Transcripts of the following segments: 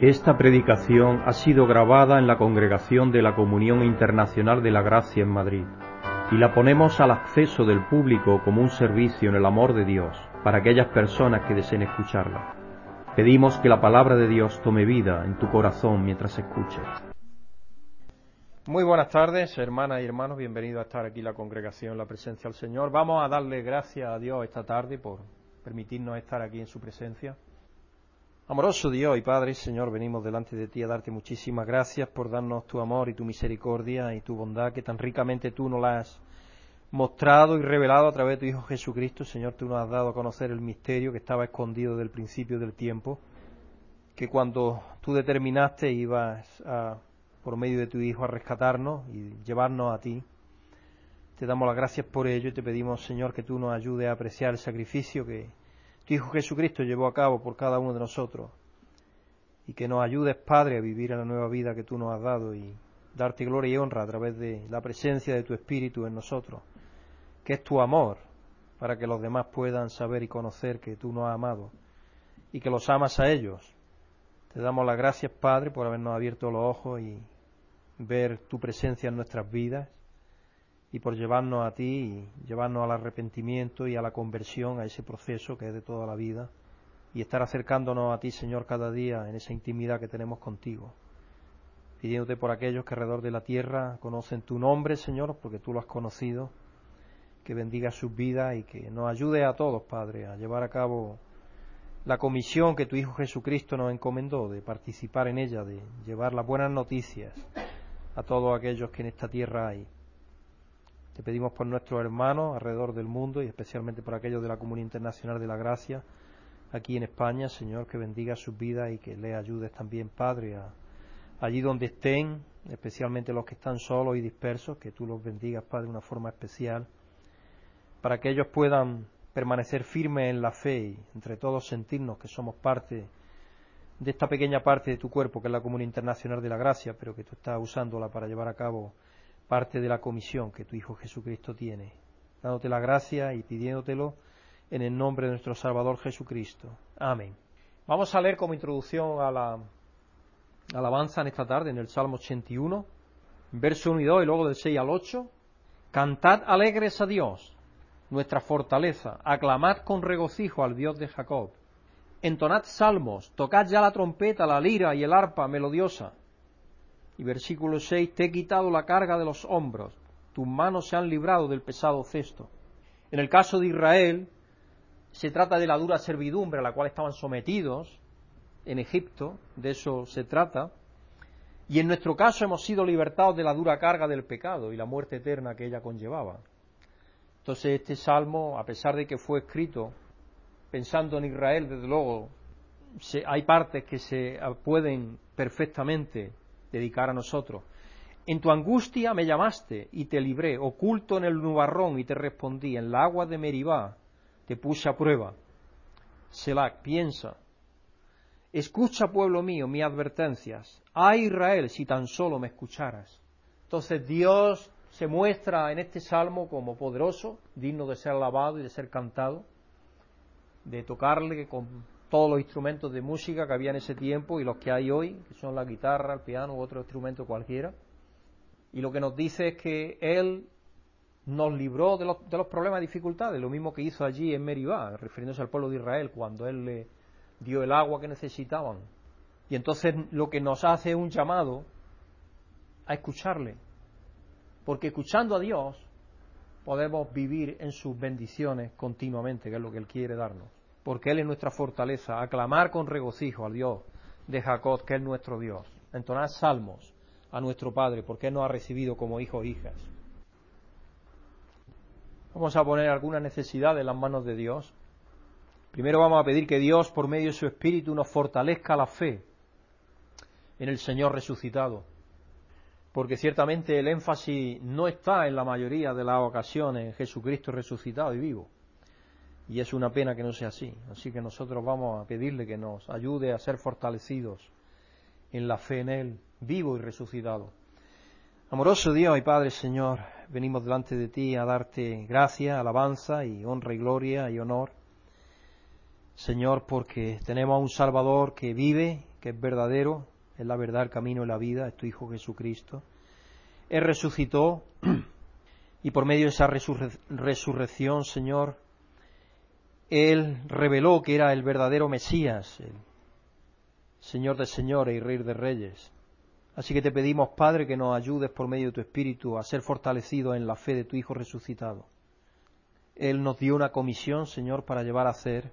Esta predicación ha sido grabada en la Congregación de la Comunión Internacional de la Gracia en Madrid y la ponemos al acceso del público como un servicio en el amor de Dios para aquellas personas que deseen escucharla. Pedimos que la palabra de Dios tome vida en tu corazón mientras escuches. Muy buenas tardes, hermanas y hermanos, bienvenidos a estar aquí en la congregación, la presencia del Señor. Vamos a darle gracias a Dios esta tarde por permitirnos estar aquí en su presencia. Amoroso Dios y Padre, Señor, venimos delante de ti a darte muchísimas gracias por darnos tu amor y tu misericordia y tu bondad que tan ricamente tú nos la has mostrado y revelado a través de tu Hijo Jesucristo. Señor, tú nos has dado a conocer el misterio que estaba escondido desde el principio del tiempo, que cuando tú determinaste ibas a, por medio de tu Hijo a rescatarnos y llevarnos a ti. Te damos las gracias por ello y te pedimos, Señor, que tú nos ayudes a apreciar el sacrificio que tu Hijo Jesucristo llevó a cabo por cada uno de nosotros y que nos ayudes, Padre, a vivir en la nueva vida que tú nos has dado y darte gloria y honra a través de la presencia de tu Espíritu en nosotros, que es tu amor, para que los demás puedan saber y conocer que tú nos has amado y que los amas a ellos. Te damos las gracias, Padre, por habernos abierto los ojos y ver tu presencia en nuestras vidas y por llevarnos a ti y llevarnos al arrepentimiento y a la conversión, a ese proceso que es de toda la vida, y estar acercándonos a ti, Señor, cada día en esa intimidad que tenemos contigo. Pidiéndote por aquellos que alrededor de la tierra conocen tu nombre, Señor, porque tú lo has conocido, que bendiga sus vidas y que nos ayude a todos, Padre, a llevar a cabo la comisión que tu Hijo Jesucristo nos encomendó, de participar en ella, de llevar las buenas noticias a todos aquellos que en esta tierra hay. Te pedimos por nuestros hermanos alrededor del mundo y especialmente por aquellos de la Comunidad Internacional de la Gracia aquí en España, Señor, que bendiga sus vidas y que les ayudes también, Padre, allí donde estén, especialmente los que están solos y dispersos, que tú los bendigas, Padre, de una forma especial, para que ellos puedan permanecer firmes en la fe y entre todos sentirnos que somos parte de esta pequeña parte de tu cuerpo que es la Comunidad Internacional de la Gracia, pero que tú estás usándola para llevar a cabo parte de la comisión que tu Hijo Jesucristo tiene, dándote la gracia y pidiéndotelo en el nombre de nuestro Salvador Jesucristo. Amén. Vamos a leer como introducción a la alabanza en esta tarde, en el Salmo 81, verso 1 y 2, y luego del 6 al 8. Cantad alegres a Dios, nuestra fortaleza, aclamad con regocijo al Dios de Jacob. Entonad salmos, tocad ya la trompeta, la lira y el arpa melodiosa y versículo 6, te he quitado la carga de los hombros, tus manos se han librado del pesado cesto. En el caso de Israel, se trata de la dura servidumbre a la cual estaban sometidos en Egipto, de eso se trata, y en nuestro caso hemos sido libertados de la dura carga del pecado y la muerte eterna que ella conllevaba. Entonces este salmo, a pesar de que fue escrito pensando en Israel, desde luego, hay partes que se pueden perfectamente dedicar a nosotros. En tu angustia me llamaste y te libré, oculto en el nubarrón y te respondí, en la agua de Meribá te puse a prueba. Selac, piensa. Escucha, pueblo mío, mis advertencias. Ay, Israel, si tan solo me escucharas. Entonces Dios se muestra en este salmo como poderoso, digno de ser alabado y de ser cantado, de tocarle con todos los instrumentos de música que había en ese tiempo y los que hay hoy, que son la guitarra, el piano u otro instrumento cualquiera. Y lo que nos dice es que Él nos libró de los, de los problemas y dificultades, lo mismo que hizo allí en Meribá, refiriéndose al pueblo de Israel, cuando Él le dio el agua que necesitaban. Y entonces lo que nos hace es un llamado a escucharle, porque escuchando a Dios podemos vivir en sus bendiciones continuamente, que es lo que Él quiere darnos porque Él es nuestra fortaleza, aclamar con regocijo al Dios de Jacob, que es nuestro Dios, entonar salmos a nuestro Padre, porque Él nos ha recibido como hijos e hijas. Vamos a poner algunas necesidades en las manos de Dios. Primero vamos a pedir que Dios, por medio de su Espíritu, nos fortalezca la fe en el Señor resucitado. Porque ciertamente el énfasis no está en la mayoría de las ocasiones en Jesucristo resucitado y vivo y es una pena que no sea así. Así que nosotros vamos a pedirle que nos ayude a ser fortalecidos en la fe en Él, vivo y resucitado. Amoroso Dios y Padre Señor, venimos delante de ti a darte gracia, alabanza y honra y gloria y honor. Señor, porque tenemos a un Salvador que vive, que es verdadero, es la verdad, el camino y la vida, es tu Hijo Jesucristo. Él resucitó y por medio de esa resurrección, Señor, Él reveló que era el verdadero Mesías, el Señor de señores y Rey de reyes. Así que te pedimos, Padre, que nos ayudes por medio de tu Espíritu a ser fortalecidos en la fe de tu Hijo resucitado. Él nos dio una comisión, Señor, para llevar a hacer,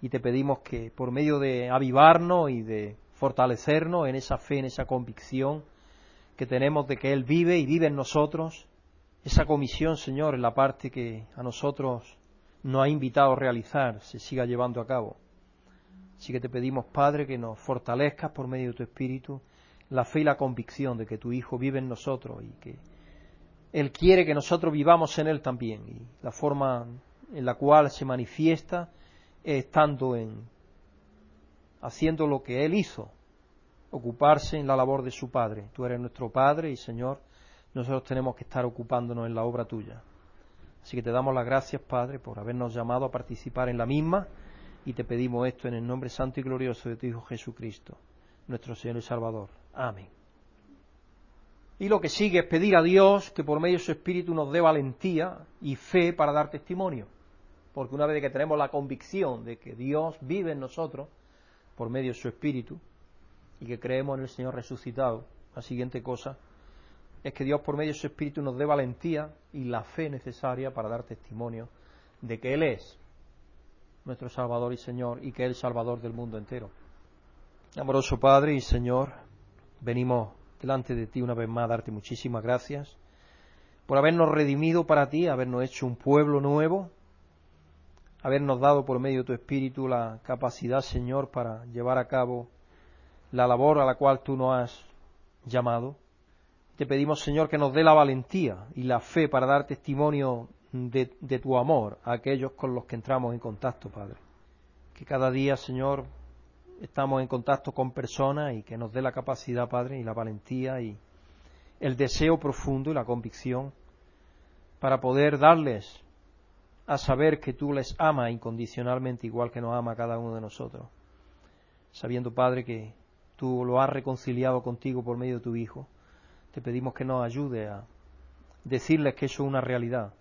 y te pedimos que por medio de avivarnos y de fortalecernos en esa fe, en esa convicción que tenemos de que Él vive y vive en nosotros, esa comisión, Señor, en la parte que a nosotros nos ha invitado a realizar, se siga llevando a cabo. Así que te pedimos, Padre, que nos fortalezcas por medio de tu Espíritu la fe y la convicción de que tu Hijo vive en nosotros y que Él quiere que nosotros vivamos en Él también. Y la forma en la cual se manifiesta es estando en haciendo lo que Él hizo, ocuparse en la labor de su Padre. Tú eres nuestro Padre y Señor, nosotros tenemos que estar ocupándonos en la obra tuya. Así que te damos las gracias, Padre, por habernos llamado a participar en la misma y te pedimos esto en el nombre santo y glorioso de tu Hijo Jesucristo, nuestro Señor y Salvador. Amén. Y lo que sigue es pedir a Dios que por medio de su Espíritu nos dé valentía y fe para dar testimonio. Porque una vez que tenemos la convicción de que Dios vive en nosotros por medio de su Espíritu y que creemos en el Señor resucitado, la siguiente cosa es que Dios por medio de su Espíritu nos dé valentía y la fe necesaria para dar testimonio de que Él es nuestro Salvador y Señor y que es el Salvador del mundo entero. Amoroso Padre y Señor, venimos delante de ti una vez más a darte muchísimas gracias por habernos redimido para ti, habernos hecho un pueblo nuevo, habernos dado por medio de tu Espíritu la capacidad, Señor, para llevar a cabo la labor a la cual tú nos has llamado. Te pedimos, Señor, que nos dé la valentía y la fe para dar testimonio de, tu amor a aquellos con los que entramos en contacto, Padre. Que cada día, Señor, estamos en contacto con personas y que nos dé la capacidad, Padre, y la valentía y el deseo profundo y la convicción para poder darles a saber que tú les amas incondicionalmente igual que nos ama cada uno de nosotros. Sabiendo, Padre, que tú lo has reconciliado contigo por medio de tu Hijo te pedimos que nos ayude a decirles que eso es una realidad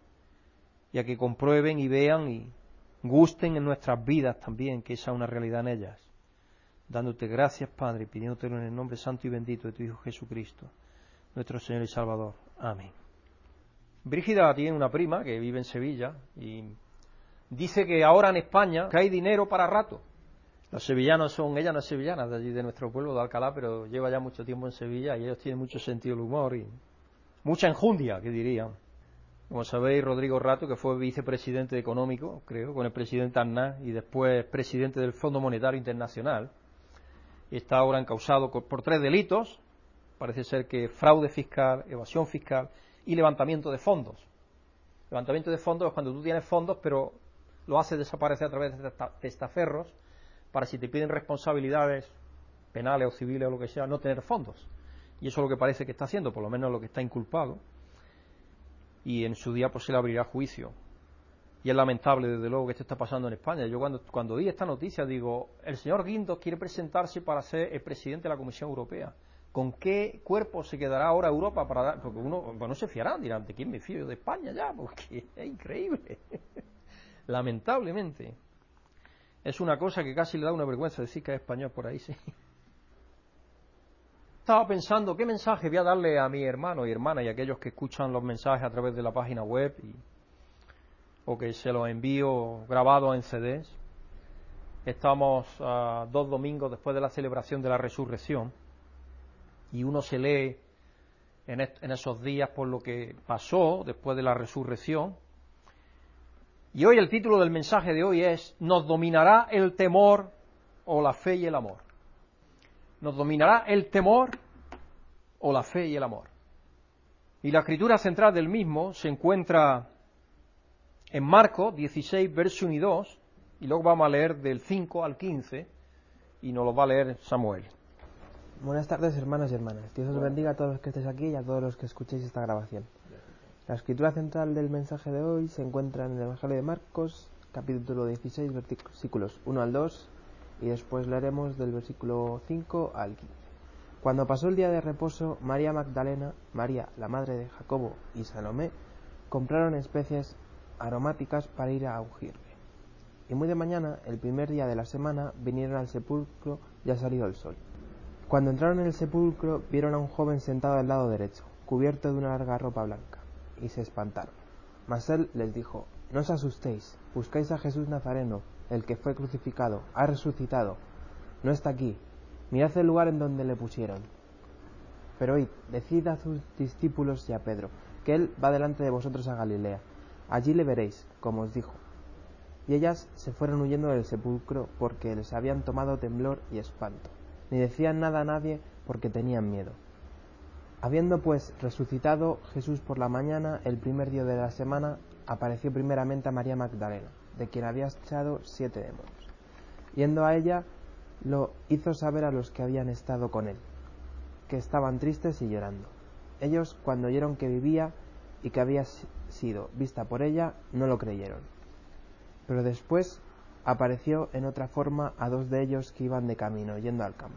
y a que comprueben y vean y gusten en nuestras vidas también que esa es una realidad en ellas. Dándote gracias, Padre, y pidiéndotelo en el nombre santo y bendito de tu Hijo Jesucristo, nuestro Señor y Salvador. Amén. Brígida tiene una prima que vive en Sevilla y dice que ahora en España que hay dinero para rato. Los sevillanos son, ella no es sevillana, de allí de nuestro pueblo, de Alcalá, pero lleva ya mucho tiempo en Sevilla y ellos tienen mucho sentido del humor y mucha enjundia, que dirían. Como sabéis, Rodrigo Rato, que fue vicepresidente económico, creo, con el presidente Arnaz y después presidente del Fondo Monetario Internacional, está ahora encausado por tres delitos, parece ser que fraude fiscal, evasión fiscal y levantamiento de fondos. Levantamiento de fondos es cuando tú tienes fondos, pero lo haces desaparecer a través de testaferros para si te piden responsabilidades penales o civiles o lo que sea, no tener fondos. Y eso es lo que parece que está haciendo, por lo menos lo que está inculpado. Y en su día pues se le abrirá juicio. Y es lamentable, desde luego, que esto está pasando en España. Yo cuando, cuando di esta noticia digo, el señor Guindos quiere presentarse para ser el presidente de la Comisión Europea. ¿Con qué cuerpo se quedará ahora Europa para dar? Porque uno, bueno, se fiarán, dirán, ¿de quién me fío? De España ya, porque es increíble. Lamentablemente. Es una cosa que casi le da una vergüenza decir que es español por ahí, sí. Estaba pensando, ¿qué mensaje voy a darle a mi hermano y hermana y a aquellos que escuchan los mensajes a través de la página web o que se los envío grabados en CDs? Estamos a dos domingos después de la celebración de la resurrección y uno se lee en esos días por lo que pasó después de la resurrección y hoy el título del mensaje de hoy es ¿Nos dominará el temor o la fe y el amor? ¿Nos dominará el temor o la fe y el amor? Y la escritura central del mismo se encuentra en Marcos 16, verso 1 y 2, y luego vamos a leer del 5 al 15, y nos lo va a leer Samuel. Buenas tardes, hermanas y hermanas. Dios os bendiga a todos los que estéis aquí y a todos los que escuchéis esta grabación. La escritura central del mensaje de hoy se encuentra en el Evangelio de Marcos, capítulo 16, versículos 1 al 2 y después leeremos del versículo 5 al 15. Cuando pasó el día de reposo, María Magdalena, María, la madre de Jacobo y Salomé compraron especies aromáticas para ir a ungirle. Y muy de mañana, el primer día de la semana, vinieron al sepulcro ya salido el sol. Cuando entraron en el sepulcro, vieron a un joven sentado al lado derecho, cubierto de una larga ropa blanca, y se espantaron. Mas él les dijo, No os asustéis, buscáis a Jesús Nazareno, el que fue crucificado, ha resucitado, no está aquí, mirad el lugar en donde le pusieron. Pero oíd, decid a sus discípulos y a Pedro, que él va delante de vosotros a Galilea, allí le veréis, como os dijo. Y ellas se fueron huyendo del sepulcro porque les habían tomado temblor y espanto, ni decían nada a nadie porque tenían miedo. Habiendo pues resucitado Jesús por la mañana, el primer día de la semana, apareció primeramente a María Magdalena, de quien había echado siete demonios. Yendo a ella, lo hizo saber a los que habían estado con él, que estaban tristes y llorando. Ellos, cuando oyeron que vivía y que había sido vista por ella, no lo creyeron. Pero después apareció en otra forma a dos de ellos que iban de camino, yendo al campo.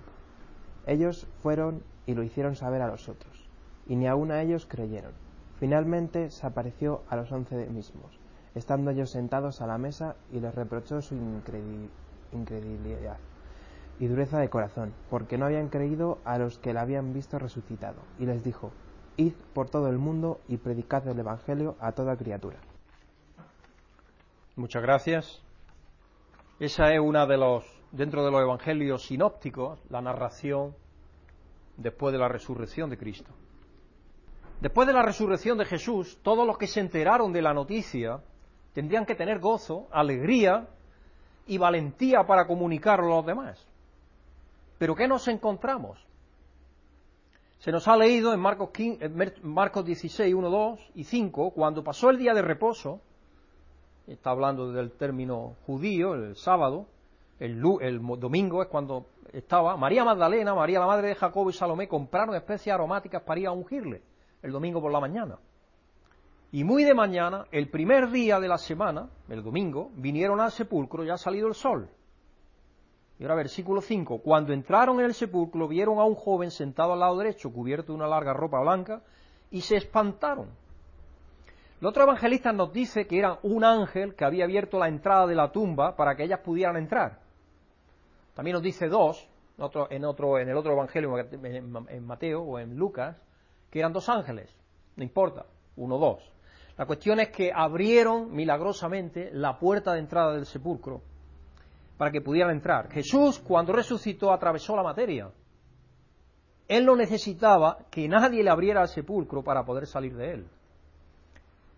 Ellos fueron y lo hicieron saber a los otros, y ni aun a ellos creyeron. Finalmente se apareció a los once mismos, estando ellos sentados a la mesa, y les reprochó su incredulidad y dureza de corazón, porque no habían creído a los que le habían visto resucitado. Y les dijo, Id por todo el mundo y predicad el Evangelio a toda criatura. Muchas gracias. Esa es una de los, dentro de los evangelios sinópticos, la narración después de la resurrección de Cristo. Después de la resurrección de Jesús, todos los que se enteraron de la noticia tendrían que tener gozo, alegría y valentía para comunicarlo a los demás. Pero ¿qué nos encontramos? Se nos ha leído en Marcos, 16, 1, 2 y 5, cuando pasó el día de reposo, está hablando del término judío, el sábado, el, domingo es cuando estaba, María Magdalena, María la madre de Jacobo y Salomé compraron especies aromáticas para ir a ungirle el domingo por la mañana. Y muy de mañana, el primer día de la semana, el domingo, vinieron al sepulcro ya ha salido el sol. Y ahora versículo 5. Cuando entraron en el sepulcro vieron a un joven sentado al lado derecho, cubierto de una larga ropa blanca, y se espantaron. El otro evangelista nos dice que era un ángel que había abierto la entrada de la tumba para que ellas pudieran entrar. También nos dice dos, en, otro, en el otro evangelio, en Mateo o en Lucas, que eran dos ángeles. No importa, uno o dos. La cuestión es que abrieron milagrosamente la puerta de entrada del sepulcro para que pudieran entrar. Jesús, cuando resucitó, atravesó la materia. Él no necesitaba que nadie le abriera el sepulcro para poder salir de él.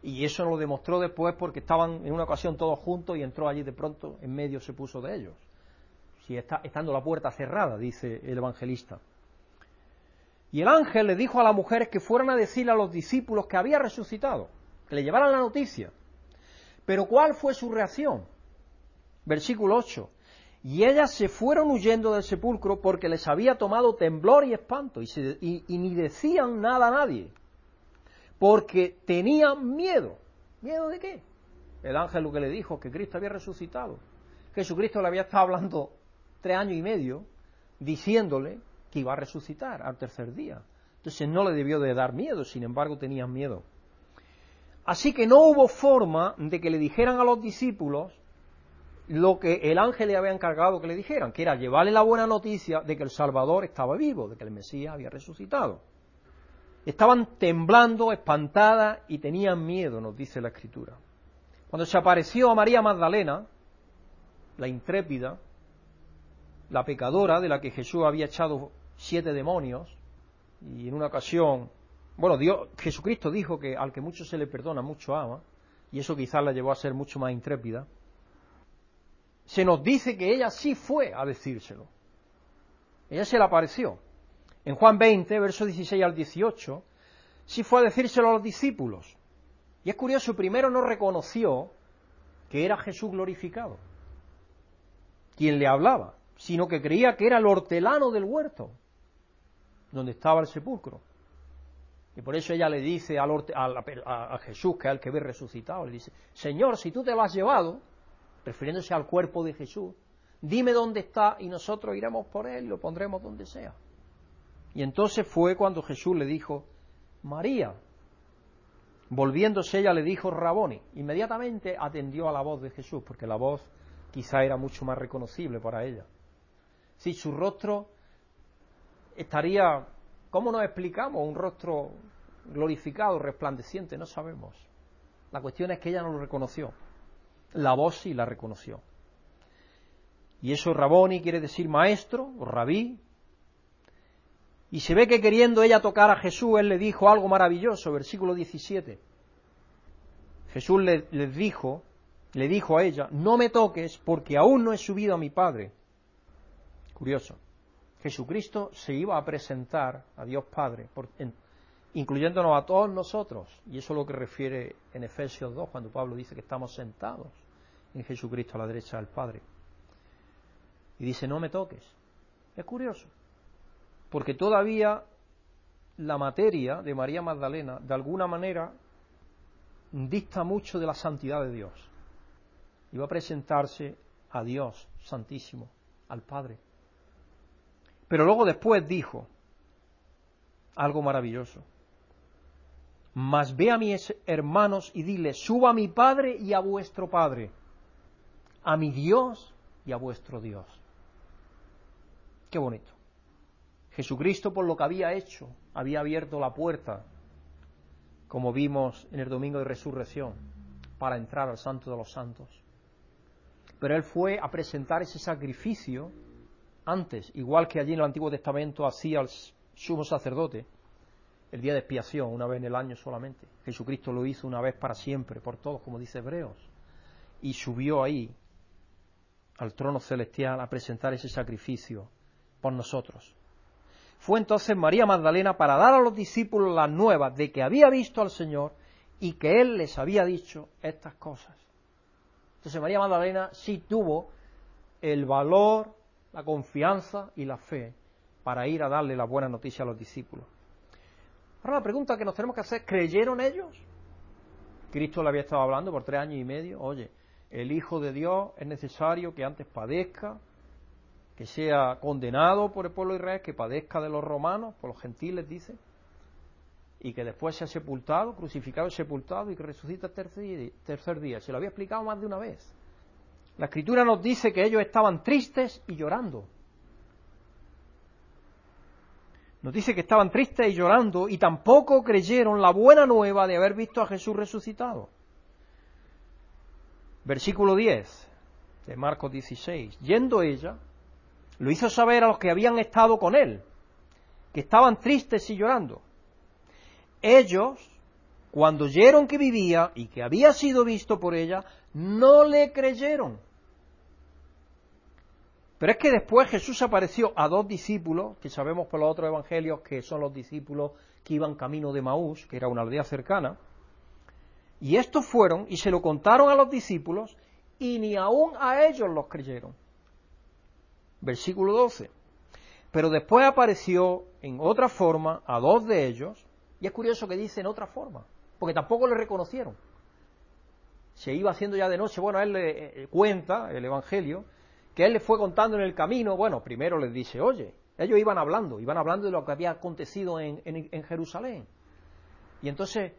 Y eso lo demostró después porque estaban en una ocasión todos juntos y entró allí de pronto, en medio se puso de ellos. Si está, estando la puerta cerrada, dice el evangelista. Y el ángel le dijo a las mujeres que fueran a decirle a los discípulos que había resucitado, que le llevaran la noticia. Pero ¿cuál fue su reacción? Versículo 8. Y ellas se fueron huyendo del sepulcro porque les había tomado temblor y espanto y, ni decían nada a nadie, porque tenían miedo. ¿Miedo de qué? El ángel lo que le dijo, que Cristo había resucitado. Jesucristo le había estado hablando tres años y medio, diciéndole que iba a resucitar al tercer día. Entonces no le debió de dar miedo, sin embargo tenían miedo. Así que no hubo forma de que le dijeran a los discípulos lo que el ángel le había encargado que le dijeran, que era llevarle la buena noticia de que el Salvador estaba vivo, de que el Mesías había resucitado. Estaban temblando, espantadas y tenían miedo, nos dice la Escritura. Cuando se apareció a María Magdalena, la intrépida, la pecadora de la que Jesús había echado siete demonios, y en una ocasión, bueno, Dios, Jesucristo dijo que al que mucho se le perdona, mucho ama, y eso quizás la llevó a ser mucho más intrépida se nos dice que ella sí fue a decírselo. Ella se le apareció. En Juan 20, versos 16 al 18, sí fue a decírselo a los discípulos. Y es curioso, primero no reconoció que era Jesús glorificado, quien le hablaba, sino que creía que era el hortelano del huerto, donde estaba el sepulcro. Y por eso ella le dice a, a Jesús, que es el que ve resucitado, le dice, Señor, si tú te lo has llevado, refiriéndose al cuerpo de Jesús, dime dónde está y nosotros iremos por él y lo pondremos donde sea. Y entonces fue cuando Jesús le dijo, María. Volviéndose ella le dijo Raboni. Inmediatamente atendió a la voz de Jesús, porque la voz quizá era mucho más reconocible para ella. Si su rostro estaría, ¿cómo nos explicamos? Un rostro glorificado, resplandeciente, no sabemos. La cuestión es que ella no lo reconoció. La voz sí la reconoció. Y eso Raboni quiere decir maestro o rabí. Y se ve que queriendo ella tocar a Jesús, él le dijo algo maravilloso, versículo 17. Jesús le, dijo, le dijo a ella, no me toques porque aún no he subido a mi Padre. Curioso. Jesucristo se iba a presentar a Dios Padre, incluyéndonos a todos nosotros. Y eso es lo que refiere en Efesios 2, cuando Pablo dice que estamos sentados en Jesucristo a la derecha del Padre. Y dice, no me toques. Es curioso, porque todavía la materia de María Magdalena, de alguna manera, dista mucho de la santidad de Dios. Iba a presentarse a Dios Santísimo, al Padre. Pero luego después dijo algo maravilloso. Mas ve a mis hermanos y dile, suba a mi Padre y a vuestro Padre, a mi Dios y a vuestro Dios. Qué bonito. Jesucristo por lo que había hecho había abierto la puerta, como vimos en el domingo de resurrección, para entrar al santo de los santos. Pero él fue a presentar ese sacrificio antes, igual que allí en el Antiguo Testamento hacía el sumo sacerdote, el día de expiación, una vez en el año solamente. Jesucristo lo hizo una vez para siempre, por todos, como dice Hebreos. Y subió ahí al trono celestial a presentar ese sacrificio por nosotros. Fue entonces María Magdalena para dar a los discípulos las nuevas de que había visto al Señor y que Él les había dicho estas cosas. Entonces María Magdalena sí tuvo el valor, la confianza y la fe para ir a darle la buena noticia a los discípulos. Ahora la pregunta que nos tenemos que hacer, ¿creyeron ellos? Cristo le había estado hablando por tres años y medio, oye, el Hijo de Dios es necesario que antes padezca, que sea condenado por el pueblo de Israel, que padezca de los romanos, por los gentiles dice, y que después sea sepultado, crucificado y sepultado y que resucita el tercer día. Se lo había explicado más de una vez. La escritura nos dice que ellos estaban tristes y llorando. Nos dice que estaban tristes y llorando y tampoco creyeron la buena nueva de haber visto a Jesús resucitado. Versículo 10 de Marcos 16. Yendo ella, lo hizo saber a los que habían estado con él, que estaban tristes y llorando. Ellos, cuando oyeron que vivía y que había sido visto por ella, no le creyeron. Pero es que después Jesús apareció a dos discípulos, que sabemos por los otros evangelios que son los discípulos que iban camino de Maús, que era una aldea cercana, y estos fueron y se lo contaron a los discípulos y ni aún a ellos los creyeron versículo 12. Pero después apareció en otra forma a dos de ellos, y es curioso que dice en otra forma, porque tampoco le reconocieron. Se iba haciendo ya de noche, bueno, él le eh, eh, cuenta, el Evangelio, que él le fue contando en el camino, bueno, primero les dice, oye, ellos iban hablando, iban hablando de lo que había acontecido en, en Jerusalén. Y entonces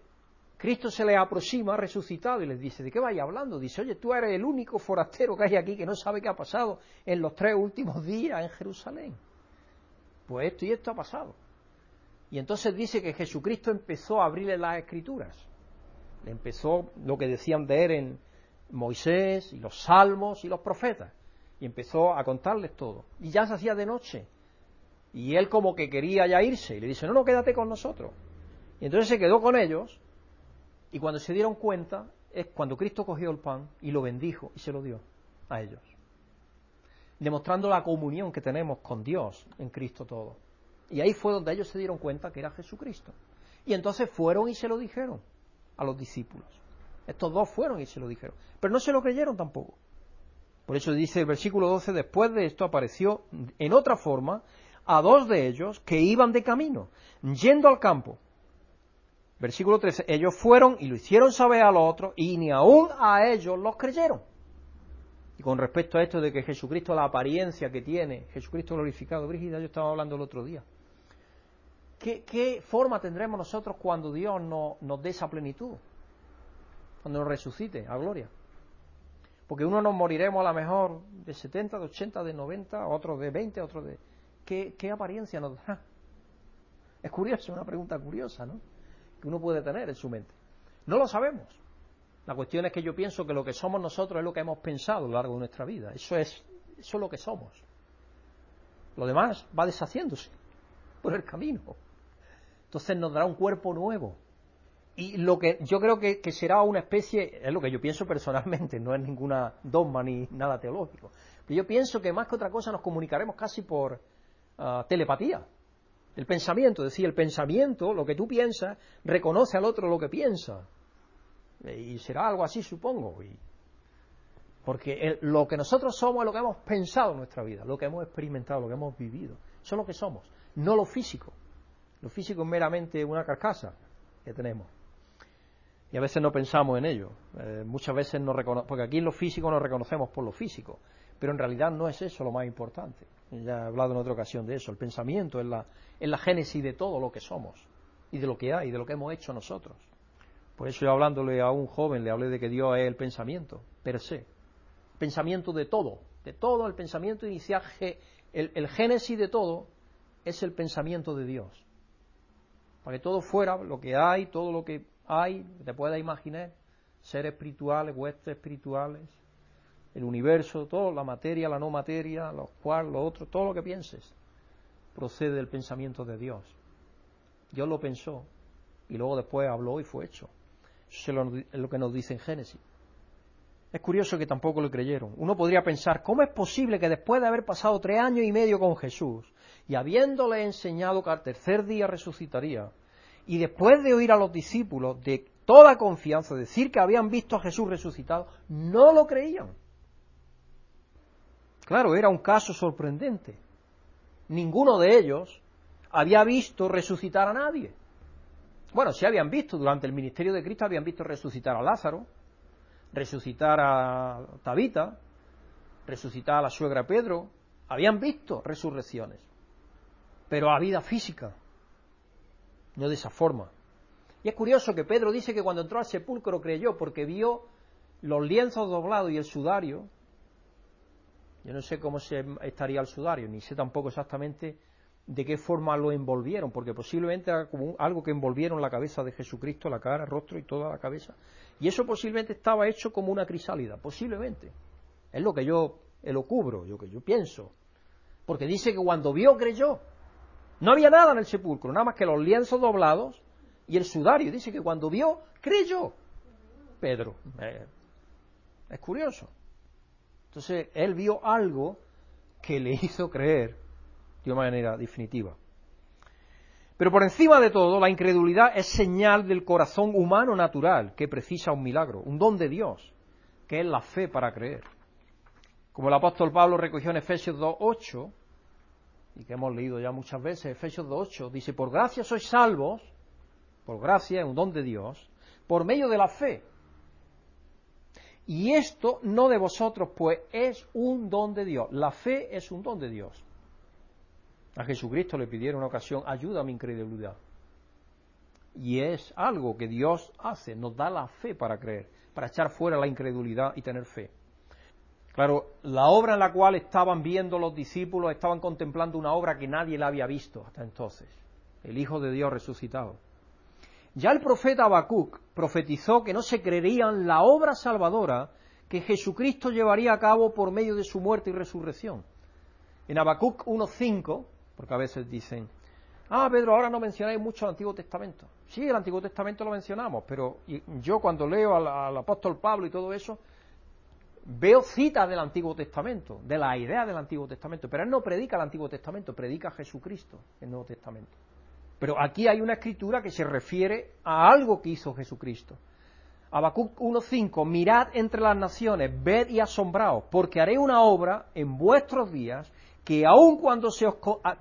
Cristo se les aproxima resucitado y les dice, ¿de qué vais hablando? Dice, oye, tú eres el único forastero que hay aquí que no sabe qué ha pasado en los tres últimos días en Jerusalén. Pues esto y esto ha pasado. Y entonces dice que Jesucristo empezó a abrirle las escrituras. Empezó lo que decían de él en Moisés y los salmos y los profetas. Y empezó a contarles todo. Y ya se hacía de noche. Y él como que quería ya irse. Y le dice, no, no, quédate con nosotros. Y entonces se quedó con ellos y cuando se dieron cuenta es cuando Cristo cogió el pan y lo bendijo y se lo dio a ellos. Demostrando la comunión que tenemos con Dios en Cristo todo. Y ahí fue donde ellos se dieron cuenta que era Jesucristo. Y entonces fueron y se lo dijeron a los discípulos. Estos dos fueron y se lo dijeron. Pero no se lo creyeron tampoco. Por eso dice el versículo 12, después de esto apareció en otra forma a dos de ellos que iban de camino, yendo al campo. Versículo 13, ellos fueron y lo hicieron saber a los otros y ni aún a ellos los creyeron. Y con respecto a esto de que Jesucristo, la apariencia que tiene, Jesucristo glorificado, Brígida, yo estaba hablando el otro día. ¿Qué, forma tendremos nosotros cuando Dios nos dé esa plenitud? Cuando nos resucite a gloria. Porque uno nos moriremos a lo mejor de 70, de 80, de 90, otros de 20, otros de... ¿Qué, ¿Qué apariencia nos da? Es curioso, una pregunta curiosa, ¿no? Que uno puede tener en su mente. No lo sabemos. La cuestión es que yo pienso que lo que somos nosotros es lo que hemos pensado a lo largo de nuestra vida. Eso es, eso es lo que somos. Lo demás va deshaciéndose por el camino. Entonces nos dará un cuerpo nuevo. Y lo que yo creo que, será una especie, es lo que yo pienso personalmente, no es ninguna dogma ni nada teológico. Pero yo pienso que más que otra cosa nos comunicaremos casi por ah, telepatía. El pensamiento, es decir, el pensamiento, lo que tú piensas, reconoce al otro lo que piensa. Y será algo así, supongo. porque lo que nosotros somos es lo que hemos pensado en nuestra vida, lo que hemos experimentado, lo que hemos vivido. Eso es lo que somos, no lo físico. Lo físico es meramente una carcasa que tenemos. Y a veces no pensamos en ello. Eh, muchas veces no reconocemos, porque aquí en lo físico nos reconocemos por lo físico. Pero en realidad no es eso lo más importante. Ya he hablado en otra ocasión de eso. El pensamiento es la, es la génesis de todo lo que somos y de lo que hay, de lo que hemos hecho nosotros. Por eso yo hablándole a un joven le hablé de que Dios es el pensamiento, per se. Pensamiento de todo, de todo el pensamiento inicial, el, el génesis de todo es el pensamiento de Dios. Para que todo fuera lo que hay, todo lo que hay, te puedas imaginar, seres espirituales, huestes espirituales, el universo, todo, la materia, la no materia, los cual, lo otro, todo lo que pienses, procede del pensamiento de Dios. Dios lo pensó y luego después habló y fue hecho. Eso es lo que nos dice en Génesis. Es curioso que tampoco lo creyeron. Uno podría pensar, ¿cómo es posible que después de haber pasado tres años y medio con Jesús y habiéndole enseñado que al tercer día resucitaría, y después de oír a los discípulos de toda confianza decir que habían visto a Jesús resucitado, no lo creían? Claro, era un caso sorprendente. Ninguno de ellos había visto resucitar a nadie. Bueno, si habían visto durante el ministerio de Cristo, habían visto resucitar a Lázaro, resucitar a Tabita, resucitar a la suegra Pedro, habían visto resurrecciones, pero a vida física, no de esa forma. Y es curioso que Pedro dice que cuando entró al sepulcro creyó porque vio los lienzos doblados y el sudario. Yo no sé cómo se estaría el sudario, ni sé tampoco exactamente de qué forma lo envolvieron, porque posiblemente era como algo que envolvieron la cabeza de Jesucristo, la cara, el rostro y toda la cabeza. Y eso posiblemente estaba hecho como una crisálida, posiblemente. Es lo que yo lo cubro, lo que yo pienso. Porque dice que cuando vio creyó. No había nada en el sepulcro, nada más que los lienzos doblados y el sudario. Dice que cuando vio creyó. Pedro. Eh, es curioso. Entonces, él vio algo que le hizo creer de una manera definitiva. Pero por encima de todo, la incredulidad es señal del corazón humano natural que precisa un milagro, un don de Dios, que es la fe para creer. Como el apóstol Pablo recogió en Efesios 2.8, y que hemos leído ya muchas veces, Efesios 2.8, dice, por gracia sois salvos, por gracia es un don de Dios, por medio de la fe. Y esto no de vosotros, pues es un don de Dios. La fe es un don de Dios. A Jesucristo le pidieron una ocasión, ayuda a mi incredulidad. Y es algo que Dios hace, nos da la fe para creer, para echar fuera la incredulidad y tener fe. Claro, la obra en la cual estaban viendo los discípulos, estaban contemplando una obra que nadie la había visto hasta entonces, el Hijo de Dios resucitado. Ya el profeta Habacuc profetizó que no se creerían la obra salvadora que Jesucristo llevaría a cabo por medio de su muerte y resurrección. En Habacuc 1.5 porque a veces dicen, ah, Pedro, ahora no mencionáis mucho el Antiguo Testamento. Sí, el Antiguo Testamento lo mencionamos, pero yo cuando leo al, apóstol Pablo y todo eso, veo citas del Antiguo Testamento, de la idea del Antiguo Testamento, pero él no predica el Antiguo Testamento, predica a Jesucristo, el Nuevo Testamento. Pero aquí hay una escritura que se refiere a algo que hizo Jesucristo. Habacuc 1.5, mirad entre las naciones, ved y asombraos, porque haré una obra en vuestros días que aun cuando se os,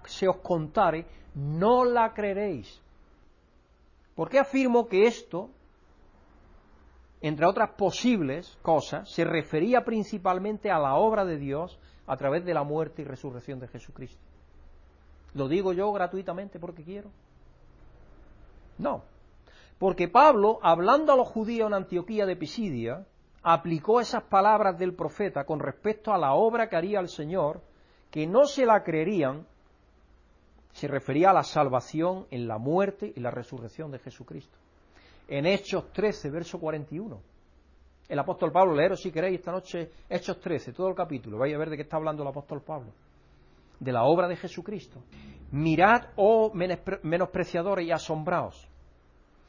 se os contare, no la creeréis. ¿Por qué afirmo que esto entre otras posibles cosas, se refería principalmente a la obra de Dios a través de la muerte y resurrección de Jesucristo. ¿Lo digo yo gratuitamente porque quiero? No. Porque Pablo, hablando a los judíos en Antioquía de Pisidia, aplicó esas palabras del profeta con respecto a la obra que haría el Señor, que no se la creerían, se refería a la salvación en la muerte y la resurrección de Jesucristo. En Hechos 13, verso 41. El apóstol Pablo, leeros si queréis esta noche Hechos 13, todo el capítulo, vais a ver de qué está hablando el apóstol Pablo de la obra de Jesucristo. Mirad, oh menospreciadores, y asombraos.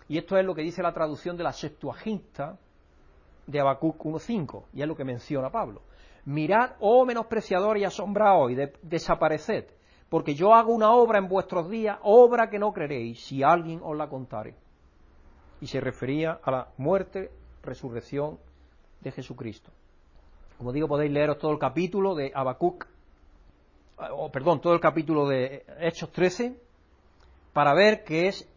Y esto es lo que dice la traducción de la Septuaginta de Habacuc 1.5, y es lo que menciona Pablo. Mirad, oh menospreciadores, y asombraos, y desapareced, porque yo hago una obra en vuestros días, obra que no creeréis, si alguien os la contare. Y se refería a la muerte, resurrección de Jesucristo. Como digo, podéis leeros todo el capítulo de Habacuc o perdón, todo el capítulo de Hechos 13, para ver que es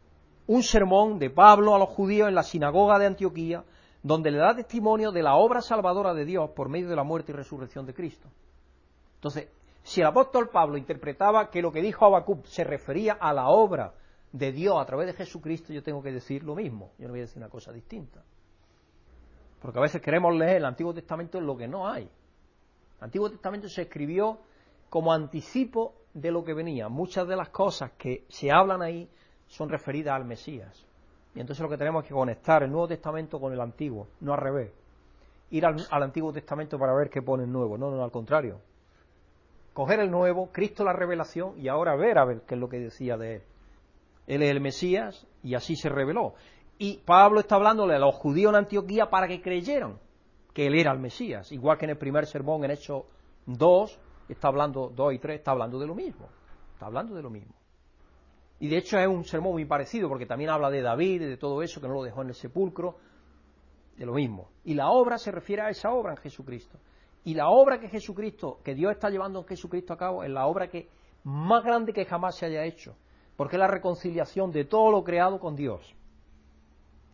un sermón de Pablo a los judíos en la sinagoga de Antioquía, donde le da testimonio de la obra salvadora de Dios por medio de la muerte y resurrección de Cristo. Entonces, si el apóstol Pablo interpretaba que lo que dijo Habacuc se refería a la obra de Dios a través de Jesucristo, yo tengo que decir lo mismo. Yo no voy a decir una cosa distinta. Porque a veces queremos leer el Antiguo Testamento en lo que no hay. El Antiguo Testamento se escribió como anticipo de lo que venía. Muchas de las cosas que se hablan ahí son referidas al Mesías. Y entonces lo que tenemos es que conectar el Nuevo Testamento con el Antiguo, no al revés. Ir al, Antiguo Testamento para ver qué pone el Nuevo, no, no, al contrario. Coger el Nuevo, Cristo la revelación y ahora ver a ver qué es lo que decía de él. Él es el Mesías y así se reveló. Y Pablo está hablándole a los judíos en Antioquía para que creyeran que él era el Mesías, igual que en el primer sermón en Hechos 2, está hablando, 2 y 3, está hablando de lo mismo. Está hablando de lo mismo. Y de hecho es un sermón muy parecido, porque también habla de David y de todo eso, que no lo dejó en el sepulcro, de lo mismo. Y la obra se refiere a esa obra en Jesucristo. Y la obra que Jesucristo, que Dios está llevando en Jesucristo a cabo, es la obra que más grande que jamás se haya hecho, porque es la reconciliación de todo lo creado con Dios.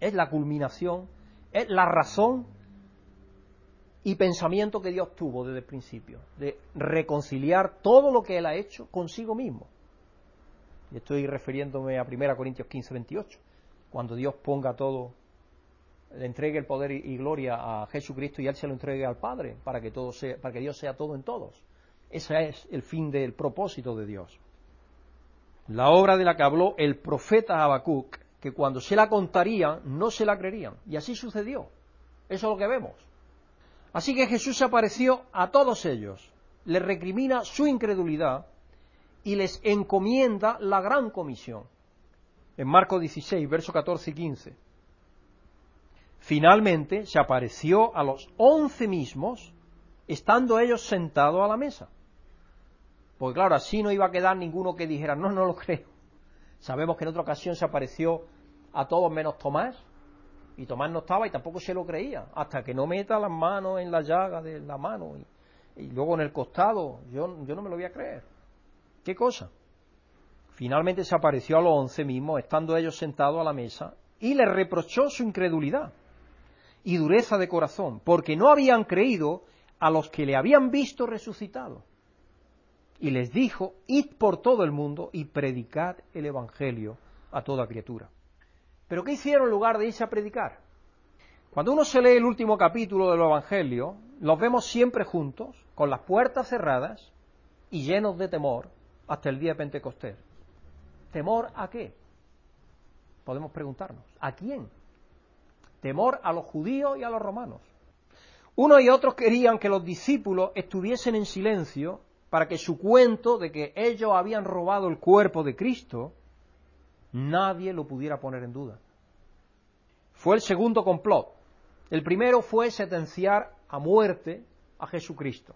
Es la culminación, es la razón y pensamiento que Dios tuvo desde el principio, de reconciliar todo lo que Él ha hecho consigo mismo. Y estoy refiriéndome a 1 Corintios 15, 28, cuando Dios ponga todo, le entregue el poder y gloria a Jesucristo y Él se lo entregue al Padre, para que, todo sea, para que Dios sea todo en todos. Ese es el fin del propósito de Dios. La obra de la que habló el profeta Habacuc, que cuando se la contarían no se la creerían. Y así sucedió. Eso es lo que vemos. Así que Jesús apareció a todos ellos, les recrimina su incredulidad y les encomienda la gran comisión. En Marcos 16, versos 14 y 15. Finalmente se apareció a los once mismos, estando ellos sentados a la mesa. Porque claro, así no iba a quedar ninguno que dijera, no, no lo creo. Sabemos que en otra ocasión se apareció a todos menos Tomás, y Tomás no estaba y tampoco se lo creía, hasta que no meta las manos en la llaga de la mano y, luego en el costado. Yo, yo no me lo voy a creer. ¿Qué cosa? Finalmente se apareció a los once mismos, estando ellos sentados a la mesa, y les reprochó su incredulidad y dureza de corazón, porque no habían creído a los que le habían visto resucitado. Y les dijo, id por todo el mundo y predicad el Evangelio a toda criatura. Pero ¿qué hicieron en lugar de irse a predicar? Cuando uno se lee el último capítulo del Evangelio, los vemos siempre juntos, con las puertas cerradas y llenos de temor, hasta el día de Pentecostés. ¿Temor a qué? Podemos preguntarnos. ¿A quién? Temor a los judíos y a los romanos. Unos y otros querían que los discípulos estuviesen en silencio para que su cuento de que ellos habían robado el cuerpo de Cristo nadie lo pudiera poner en duda. Fue el segundo complot. El primero fue sentenciar a muerte a Jesucristo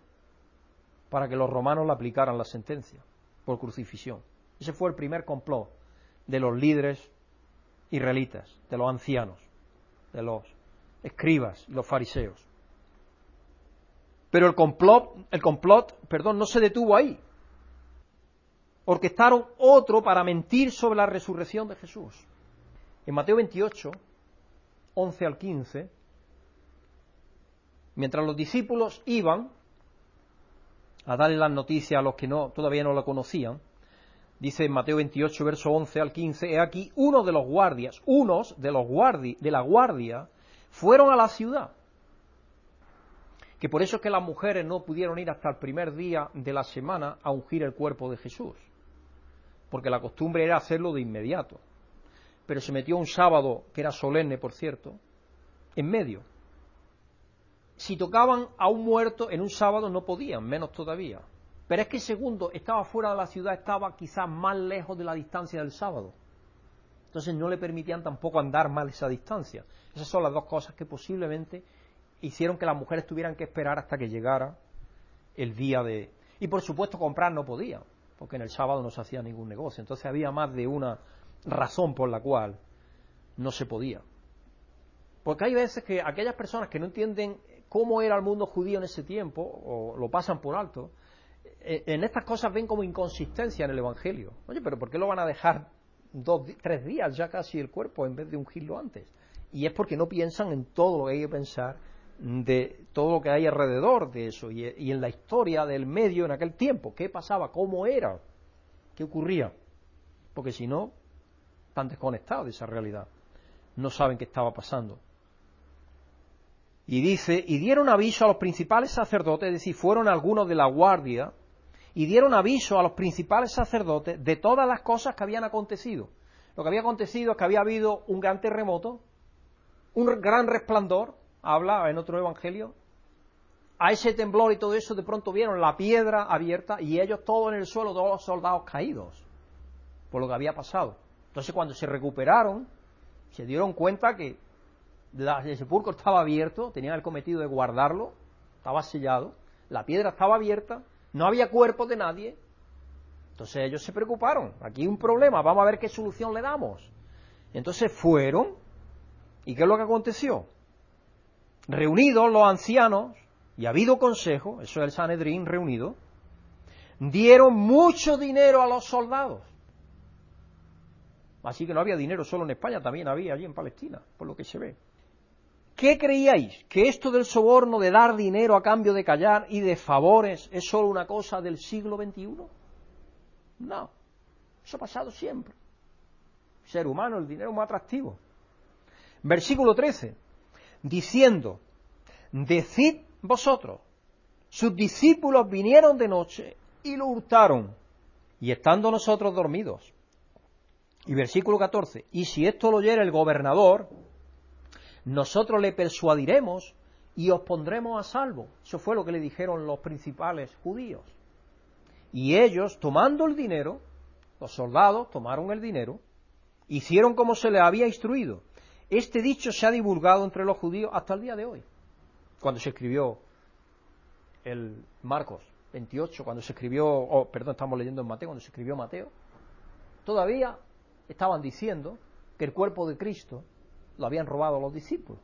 para que los romanos le aplicaran la sentencia por crucifixión. Ese fue el primer complot de los líderes israelitas, de los ancianos, de los escribas, los fariseos. Pero el complot, el complot, perdón, no se detuvo ahí orquestaron otro para mentir sobre la resurrección de Jesús. En Mateo 28, 11 al 15, Mientras los discípulos iban a darle las noticias a los que no, todavía no la conocían, dice en Mateo 28, verso 11 al 15, he aquí, uno de los guardias, unos de los guardi, de la guardia, fueron a la ciudad. Que por eso es que las mujeres no pudieron ir hasta el primer día de la semana a ungir el cuerpo de Jesús. Porque la costumbre era hacerlo de inmediato. Pero se metió un sábado, que era solemne, por cierto, en medio si tocaban a un muerto en un sábado no podían, menos todavía. Pero es que segundo, estaba fuera de la ciudad, estaba quizás más lejos de la distancia del sábado. Entonces no le permitían tampoco andar mal esa distancia. Esas son las dos cosas que posiblemente hicieron que las mujeres tuvieran que esperar hasta que llegara el día de... Y por supuesto comprar no podían, porque en el sábado no se hacía ningún negocio. Entonces había más de una razón por la cual no se podía. Porque hay veces que aquellas personas que no entienden cómo era el mundo judío en ese tiempo, o lo pasan por alto, eh, en estas cosas ven como inconsistencia en el Evangelio. Oye, pero ¿por qué lo van a dejar dos, tres días ya casi el cuerpo en vez de ungirlo antes? Y es porque no piensan en todo lo que hay que pensar de todo lo que hay alrededor de eso y, en la historia del medio en aquel tiempo, qué pasaba, cómo era, qué ocurría. Porque si no, están desconectados de esa realidad, no saben qué estaba pasando. Y dice, y dieron aviso a los principales sacerdotes, es decir, fueron algunos de la guardia, y dieron aviso a los principales sacerdotes de todas las cosas que habían acontecido. Lo que había acontecido es que había habido un gran terremoto, un gran resplandor, habla en otro evangelio, a ese temblor y todo eso de pronto vieron la piedra abierta y ellos todos en el suelo, todos los soldados caídos, por lo que había pasado. Entonces cuando se recuperaron, se dieron cuenta que el sepulcro estaba abierto, tenían el cometido de guardarlo, estaba sellado, la piedra estaba abierta, no había cuerpo de nadie. Entonces ellos se preocuparon, aquí hay un problema, vamos a ver qué solución le damos. Entonces fueron, ¿y qué es lo que aconteció? Reunidos los ancianos, y ha habido consejo, eso es el Sanedrín reunido, dieron mucho dinero a los soldados. Así que no había dinero solo en España, también había allí en Palestina, por lo que se ve. ¿Qué creíais? ¿Que esto del soborno, de dar dinero a cambio de callar y de favores es solo una cosa del siglo XXI? No, eso ha pasado siempre. Ser humano, el dinero es muy atractivo. Versículo 13, diciendo, decid vosotros, sus discípulos vinieron de noche y lo hurtaron, y estando nosotros dormidos. Y versículo 14, y si esto lo oyera el gobernador, nosotros le persuadiremos y os pondremos a salvo. Eso fue lo que le dijeron los principales judíos. Y ellos, tomando el dinero, los soldados tomaron el dinero, hicieron como se les había instruido. Este dicho se ha divulgado entre los judíos hasta el día de hoy. Cuando se escribió el Marcos 28, cuando se escribió, oh, perdón, estamos leyendo en Mateo, cuando se escribió Mateo, todavía estaban diciendo que el cuerpo de Cristo lo habían robado los discípulos,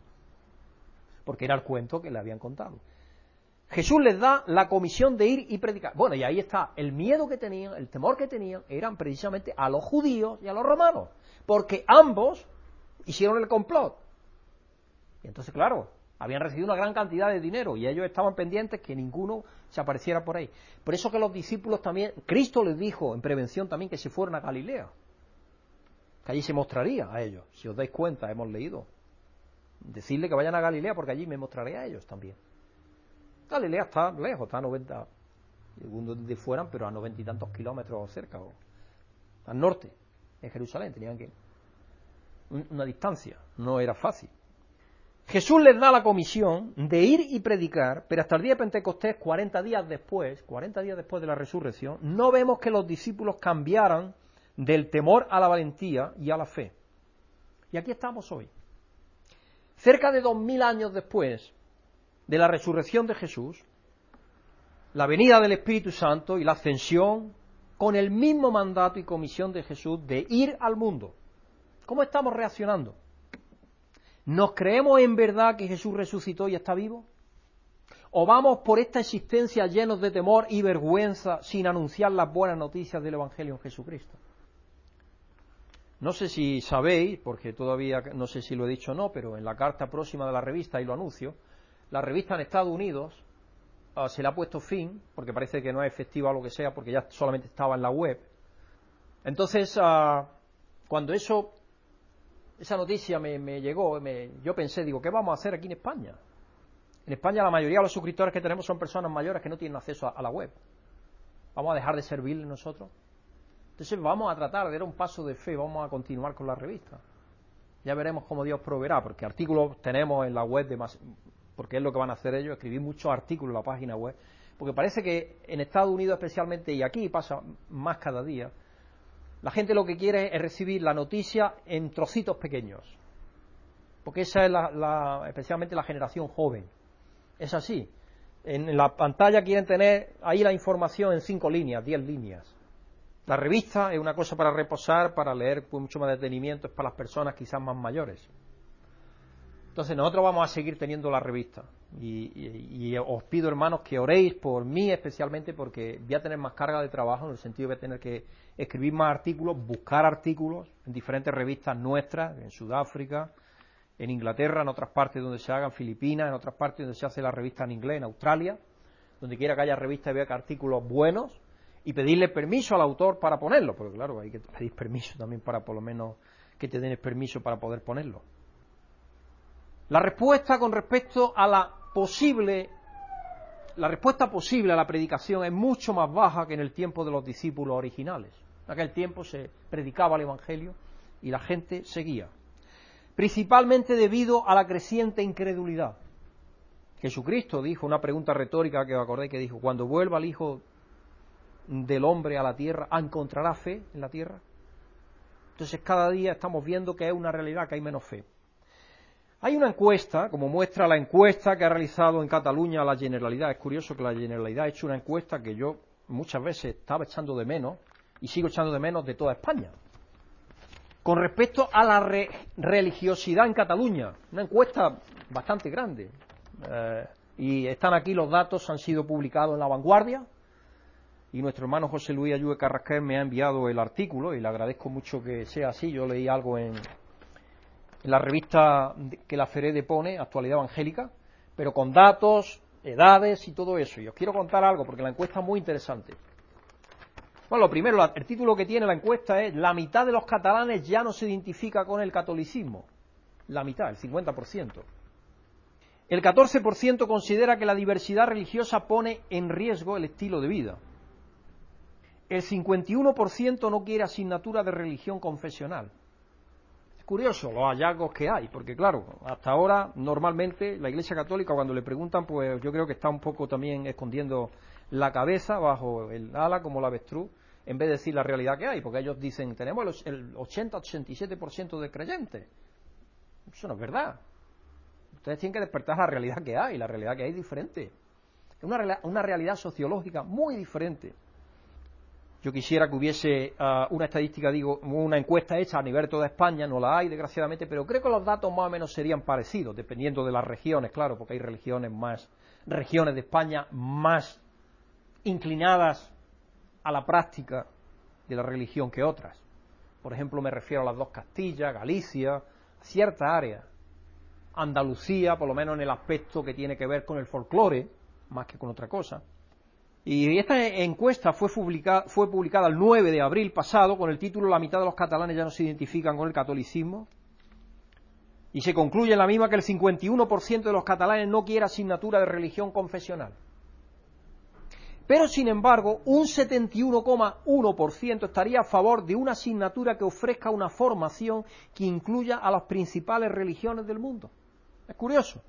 porque era el cuento que le habían contado. Jesús les da la comisión de ir y predicar. Bueno, y ahí está, el miedo que tenían, el temor que tenían, eran precisamente a los judíos y a los romanos, porque ambos hicieron el complot. Y entonces, claro, habían recibido una gran cantidad de dinero y ellos estaban pendientes que ninguno se apareciera por ahí. Por eso que los discípulos también, Cristo les dijo en prevención también que se fueran a Galilea que allí se mostraría a ellos. Si os dais cuenta, hemos leído. Decirle que vayan a Galilea porque allí me mostraré a ellos también. Galilea está lejos, está a 90, según de fueran, pero a noventa y tantos kilómetros cerca, o al norte, en Jerusalén, tenían que una distancia, no era fácil. Jesús les da la comisión de ir y predicar, pero hasta el día de Pentecostés, 40 días después, 40 días después de la resurrección, no vemos que los discípulos cambiaran del temor a la valentía y a la fe. Y aquí estamos hoy. Cerca de dos mil años después de la resurrección de Jesús, la venida del Espíritu Santo y la ascensión con el mismo mandato y comisión de Jesús de ir al mundo. ¿Cómo estamos reaccionando? ¿Nos creemos en verdad que Jesús resucitó y está vivo? ¿O vamos por esta existencia llenos de temor y vergüenza sin anunciar las buenas noticias del Evangelio en Jesucristo? No sé si sabéis, porque todavía no sé si lo he dicho o no, pero en la carta próxima de la revista, y lo anuncio, la revista en Estados Unidos ah, se le ha puesto fin, porque parece que no es efectiva o lo que sea, porque ya solamente estaba en la web. Entonces, ah, cuando eso, esa noticia me, llegó, yo pensé, digo, ¿qué vamos a hacer aquí en España? En España la mayoría de los suscriptores que tenemos son personas mayores que no tienen acceso a, la web. ¿Vamos a dejar de servirle nosotros? Entonces vamos a tratar de dar un paso de fe, vamos a continuar con la revista. Ya veremos cómo Dios proveerá, porque artículos tenemos en la web, de más, porque es lo que van a hacer ellos, escribir muchos artículos en la página web, porque parece que en Estados Unidos especialmente, y aquí pasa más cada día, la gente lo que quiere es recibir la noticia en trocitos pequeños, porque esa es la, especialmente la generación joven. Es así. En la pantalla quieren tener ahí la información en cinco líneas, diez líneas. La revista es una cosa para reposar, para leer con mucho más detenimiento, es para las personas quizás más mayores. Entonces nosotros vamos a seguir teniendo la revista y, os pido hermanos que oréis por mí especialmente porque voy a tener más carga de trabajo en el sentido de tener que escribir más artículos, buscar artículos en diferentes revistas nuestras, en Sudáfrica, en Inglaterra, en otras partes donde se hagan, Filipinas, en otras partes donde se hace la revista en inglés, en Australia, donde quiera que haya revistas y vea artículos buenos y pedirle permiso al autor para ponerlo, porque claro, hay que pedir permiso también para por lo menos que te den el permiso para poder ponerlo. La respuesta con respecto a la posible, la respuesta posible a la predicación es mucho más baja que en el tiempo de los discípulos originales. En aquel tiempo se predicaba el Evangelio y la gente seguía. Principalmente debido a la creciente incredulidad. Jesucristo dijo una pregunta retórica que os acordáis que dijo, cuando vuelva el Hijo del hombre a la tierra, ¿encontrará fe en la tierra? Entonces cada día estamos viendo que es una realidad que hay menos fe. Hay una encuesta, como muestra la encuesta que ha realizado en Cataluña la Generalidad. Es curioso que la Generalidad ha hecho una encuesta que yo muchas veces estaba echando de menos y sigo echando de menos de toda España. Con respecto a la religiosidad en Cataluña, una encuesta bastante grande. Eh, y están aquí los datos, han sido publicados en La Vanguardia. Y nuestro hermano José Luis Ayude Carrasquer me ha enviado el artículo y le agradezco mucho que sea así. Yo leí algo en, en la revista que la FEREDE pone, Actualidad Evangélica, pero con datos, edades y todo eso. Y os quiero contar algo, porque la encuesta es muy interesante. Bueno, lo primero, el título que tiene la encuesta es La mitad de los catalanes ya no se identifica con el catolicismo. La mitad, el 50%. El 14% considera que la diversidad religiosa pone en riesgo el estilo de vida. El 51% no quiere asignatura de religión confesional curioso los hallazgos que hay, porque claro, hasta ahora normalmente la Iglesia Católica cuando le preguntan, pues yo creo que está un poco también escondiendo la cabeza bajo el ala como la avestruz, en vez de decir la realidad que hay, porque ellos dicen, tenemos el 80-87% de creyentes. Eso no es verdad. Ustedes tienen que despertar la realidad que hay, la realidad que hay es diferente. Es una, una realidad sociológica muy diferente. Yo quisiera que hubiese ah, una estadística, digo, una encuesta hecha a nivel de toda España, no la hay, desgraciadamente, pero creo que los datos más o menos serían parecidos, dependiendo de las regiones, claro, porque hay regiones más, regiones de España más inclinadas a la práctica de la religión que otras. Por ejemplo, me refiero a las dos Castillas, Galicia, cierta área. Andalucía, por lo menos en el aspecto que tiene que ver con el folclore, más que con otra cosa. Y esta encuesta fue publicada, el 9 de abril pasado con el título La mitad de los catalanes ya no se identifican con el catolicismo. Y se concluye en la misma que el 51% de los catalanes no quiere asignatura de religión confesional. Pero, sin embargo, un 71,1% estaría a favor de una asignatura que ofrezca una formación que incluya a las principales religiones del mundo. Es curioso.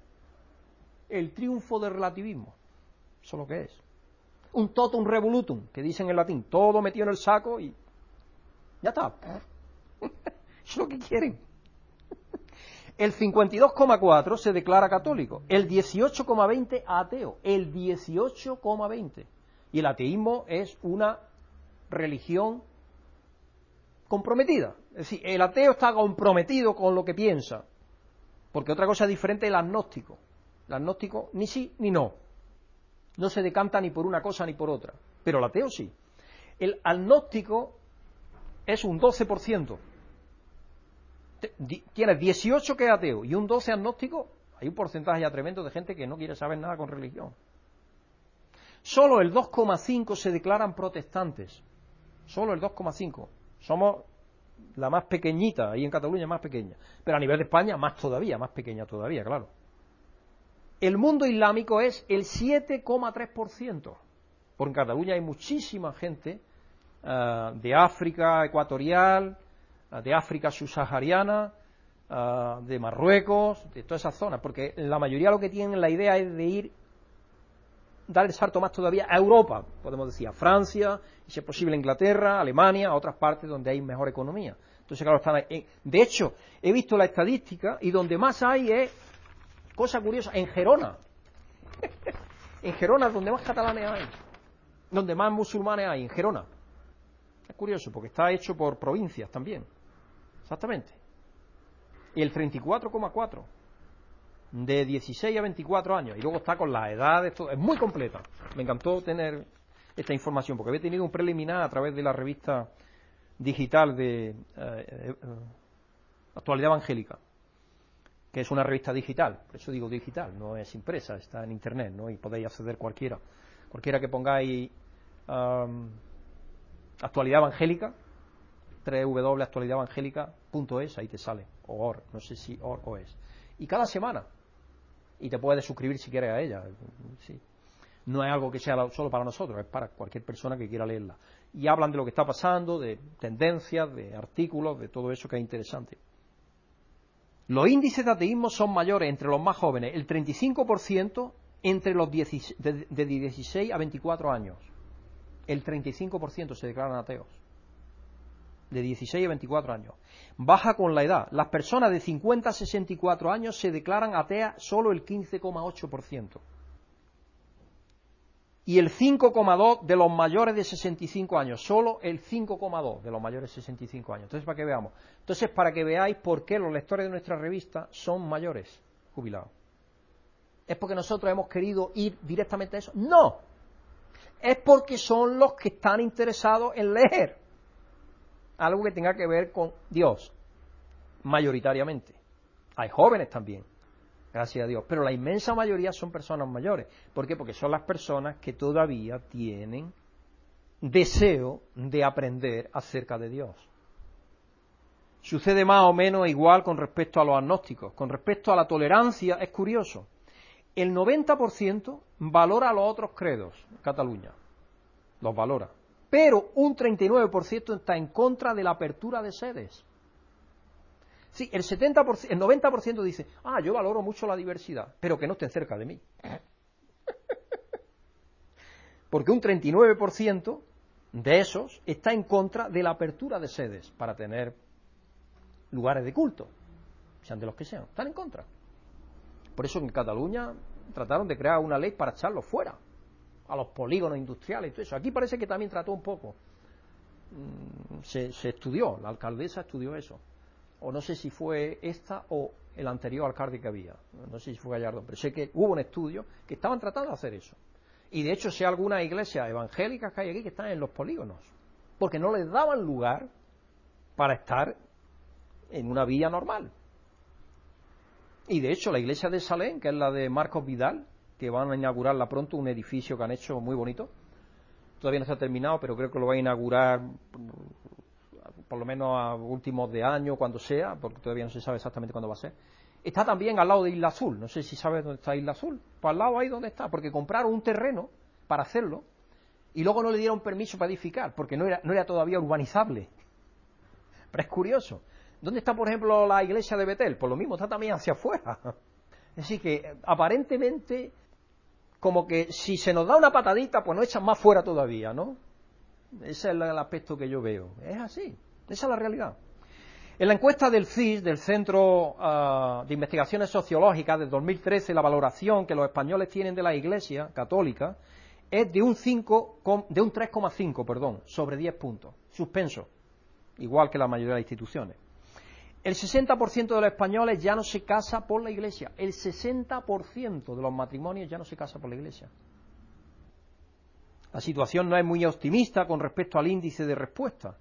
El triunfo del relativismo. Eso es lo que es un totum revolutum, que dicen en latín, todo metido en el saco y ya está. es lo que quieren. El 52,4 se declara católico, el 18,20 ateo, el 18,20. Y el ateísmo es una religión comprometida. Es decir, el ateo está comprometido con lo que piensa. Porque otra cosa diferente es el agnóstico. El agnóstico ni sí ni no no se decanta ni por una cosa ni por otra, pero el ateo sí. El agnóstico es un 12%. Tienes 18 que es ateo y un 12 agnóstico, Hay un porcentaje ya tremendo de gente que no quiere saber nada con religión. Solo el 2,5 se declaran protestantes. Solo el 2,5. Somos la más pequeñita, ahí en Cataluña más pequeña. Pero a nivel de España más todavía, más pequeña todavía, claro. El mundo islámico es el 7,3%. Porque en Cataluña hay muchísima gente eh, de África ecuatorial, eh, de África subsahariana, eh, de Marruecos, de todas esas zonas, porque la mayoría lo que tienen la idea es de ir, dar el salto más todavía a Europa, podemos decir, a Francia, y si es posible a Inglaterra, Alemania, a otras partes donde hay mejor economía. Entonces, claro, están ahí. De hecho, he visto la estadística y donde más hay es, cosa curiosa, en Gerona. en Gerona donde más catalanes hay, donde más musulmanes hay, en Gerona. Es curioso, porque está hecho por provincias también. Exactamente. Y el 34,4 de 16 a 24 años. Y luego está con las edades, todo. Es muy completa. Me encantó tener esta información, porque había tenido un preliminar a través de la revista digital de eh, eh, Actualidad Evangélica, que es una revista digital. Por eso digo digital, no es impresa, está en Internet, ¿no? Y podéis acceder cualquiera. Cualquiera que pongáis actualidad evangélica, www.actualidadevangélica.es, ahí te sale, o or, no sé si or o es. Y cada semana, y te puedes suscribir si quieres a ella. Sí. No es algo que sea solo para nosotros, es para cualquier persona que quiera leerla. Y hablan de lo que está pasando, de tendencias, de artículos, de todo eso que es interesante. Los índices de ateísmo son mayores entre los más jóvenes, el 35% entre los de 16 a 24 años el 35% se declaran ateos. De 16 a 24 años. Baja con la edad. Las personas de 50 a 64 años se declaran ateas solo el 15,8%. Y el 5,2 de los mayores de 65 años. Solo el 5,2 de los mayores de 65 años. Entonces, para que veamos. Entonces, para que veáis por qué los lectores de nuestra revista son mayores jubilados. ¿Es porque nosotros hemos querido ir directamente a eso? No es porque son los que están interesados en leer algo que tenga que ver con Dios, mayoritariamente. Hay jóvenes también, gracias a Dios, pero la inmensa mayoría son personas mayores. ¿Por qué? Porque son las personas que todavía tienen deseo de aprender acerca de Dios. Sucede más o menos igual con respecto a los agnósticos. Con respecto a la tolerancia, es curioso el 90% valora los otros credos, Cataluña, los valora, pero un 39% está en contra de la apertura de sedes. Sí, el, 70%, el 90% dice, ah, yo valoro mucho la diversidad, pero que no estén cerca de mí. Porque un 39% de esos está en contra de la apertura de sedes para tener lugares de culto, sean de los que sean, están en contra. Por eso en Cataluña trataron de crear una ley para echarlos fuera, a los polígonos industriales y todo eso. Aquí parece que también trató un poco. Mm, se, estudió, la alcaldesa estudió eso. O no sé si fue esta o el anterior alcalde que había. No sé si fue Gallardo, pero sé que hubo un estudio que estaban tratando de hacer eso. Y de hecho, sé algunas iglesias evangélicas que hay aquí que están en los polígonos, porque no les daban lugar para estar en una vía normal. Y de hecho, la iglesia de Salén, que es la de Marcos Vidal, que van a inaugurarla pronto, un edificio que han hecho muy bonito. Todavía no está terminado, pero creo que lo va a inaugurar por lo menos a últimos de año, cuando sea, porque todavía no se sabe exactamente cuándo va a ser. Está también al lado de Isla Azul. No sé si sabes dónde está Isla Azul. Pues al lado ahí donde está, porque compraron un terreno para hacerlo y luego no le dieron permiso para edificar, porque no era, no era todavía urbanizable. Pero es curioso. ¿Dónde está, por ejemplo, la iglesia de Betel? Pues lo mismo, está también hacia afuera. Decir, que aparentemente, como que si se nos da una patadita, pues nos echan más fuera todavía, ¿no? Ese es el aspecto que yo veo. Es así, esa es la realidad. En la encuesta del CIS, del Centro ah, de Investigaciones Sociológicas, del 2013, la valoración que los españoles tienen de la Iglesia católica es de un 5, de un 3,5, perdón, sobre 10 puntos, suspenso, igual que la mayoría de las instituciones. El 60% de los españoles ya no se casa por la iglesia. El 60% de los matrimonios ya no se casa por la iglesia. La situación no es muy optimista con respecto al índice de respuesta.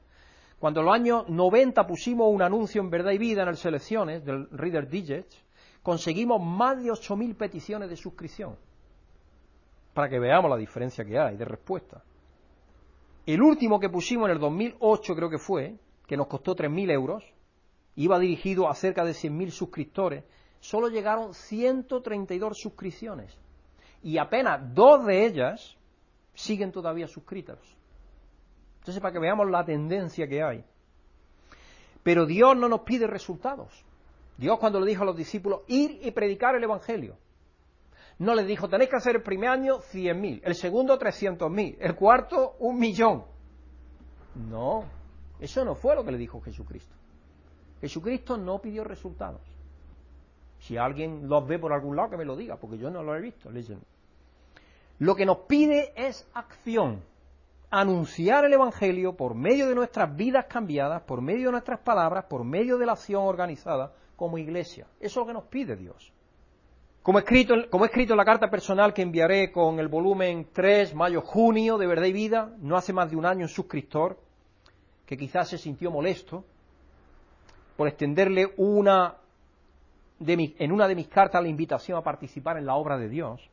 Cuando en los años 90 pusimos un anuncio en Verdad y Vida en las selecciones del Reader Digest, conseguimos más de 8.000 peticiones de suscripción. Para que veamos la diferencia que hay de respuesta. El último que pusimos en el 2008 creo que fue, que nos costó 3.000 euros, iba dirigido a cerca de 100.000 suscriptores, solo llegaron 132 suscripciones. Y apenas dos de ellas siguen todavía suscritas. Entonces, para que veamos la tendencia que hay. Pero Dios no nos pide resultados. Dios cuando le dijo a los discípulos ir y predicar el Evangelio, no les dijo, tenéis que hacer el primer año 100.000, el segundo 300.000, el cuarto un millón. No, eso no fue lo que le dijo Jesucristo. Jesucristo no pidió resultados. Si alguien los ve por algún lado, que me lo diga, porque yo no lo he visto. Lo que nos pide es acción. Anunciar el Evangelio por medio de nuestras vidas cambiadas, por medio de nuestras palabras, por medio de la acción organizada como iglesia. Eso es lo que nos pide Dios. Como he, escrito, como he escrito en la carta personal que enviaré con el volumen 3, mayo-junio de Verdad y Vida, no hace más de un año un suscriptor que quizás se sintió molesto por extenderle una en una de mis cartas la invitación a participar en la obra de Dios,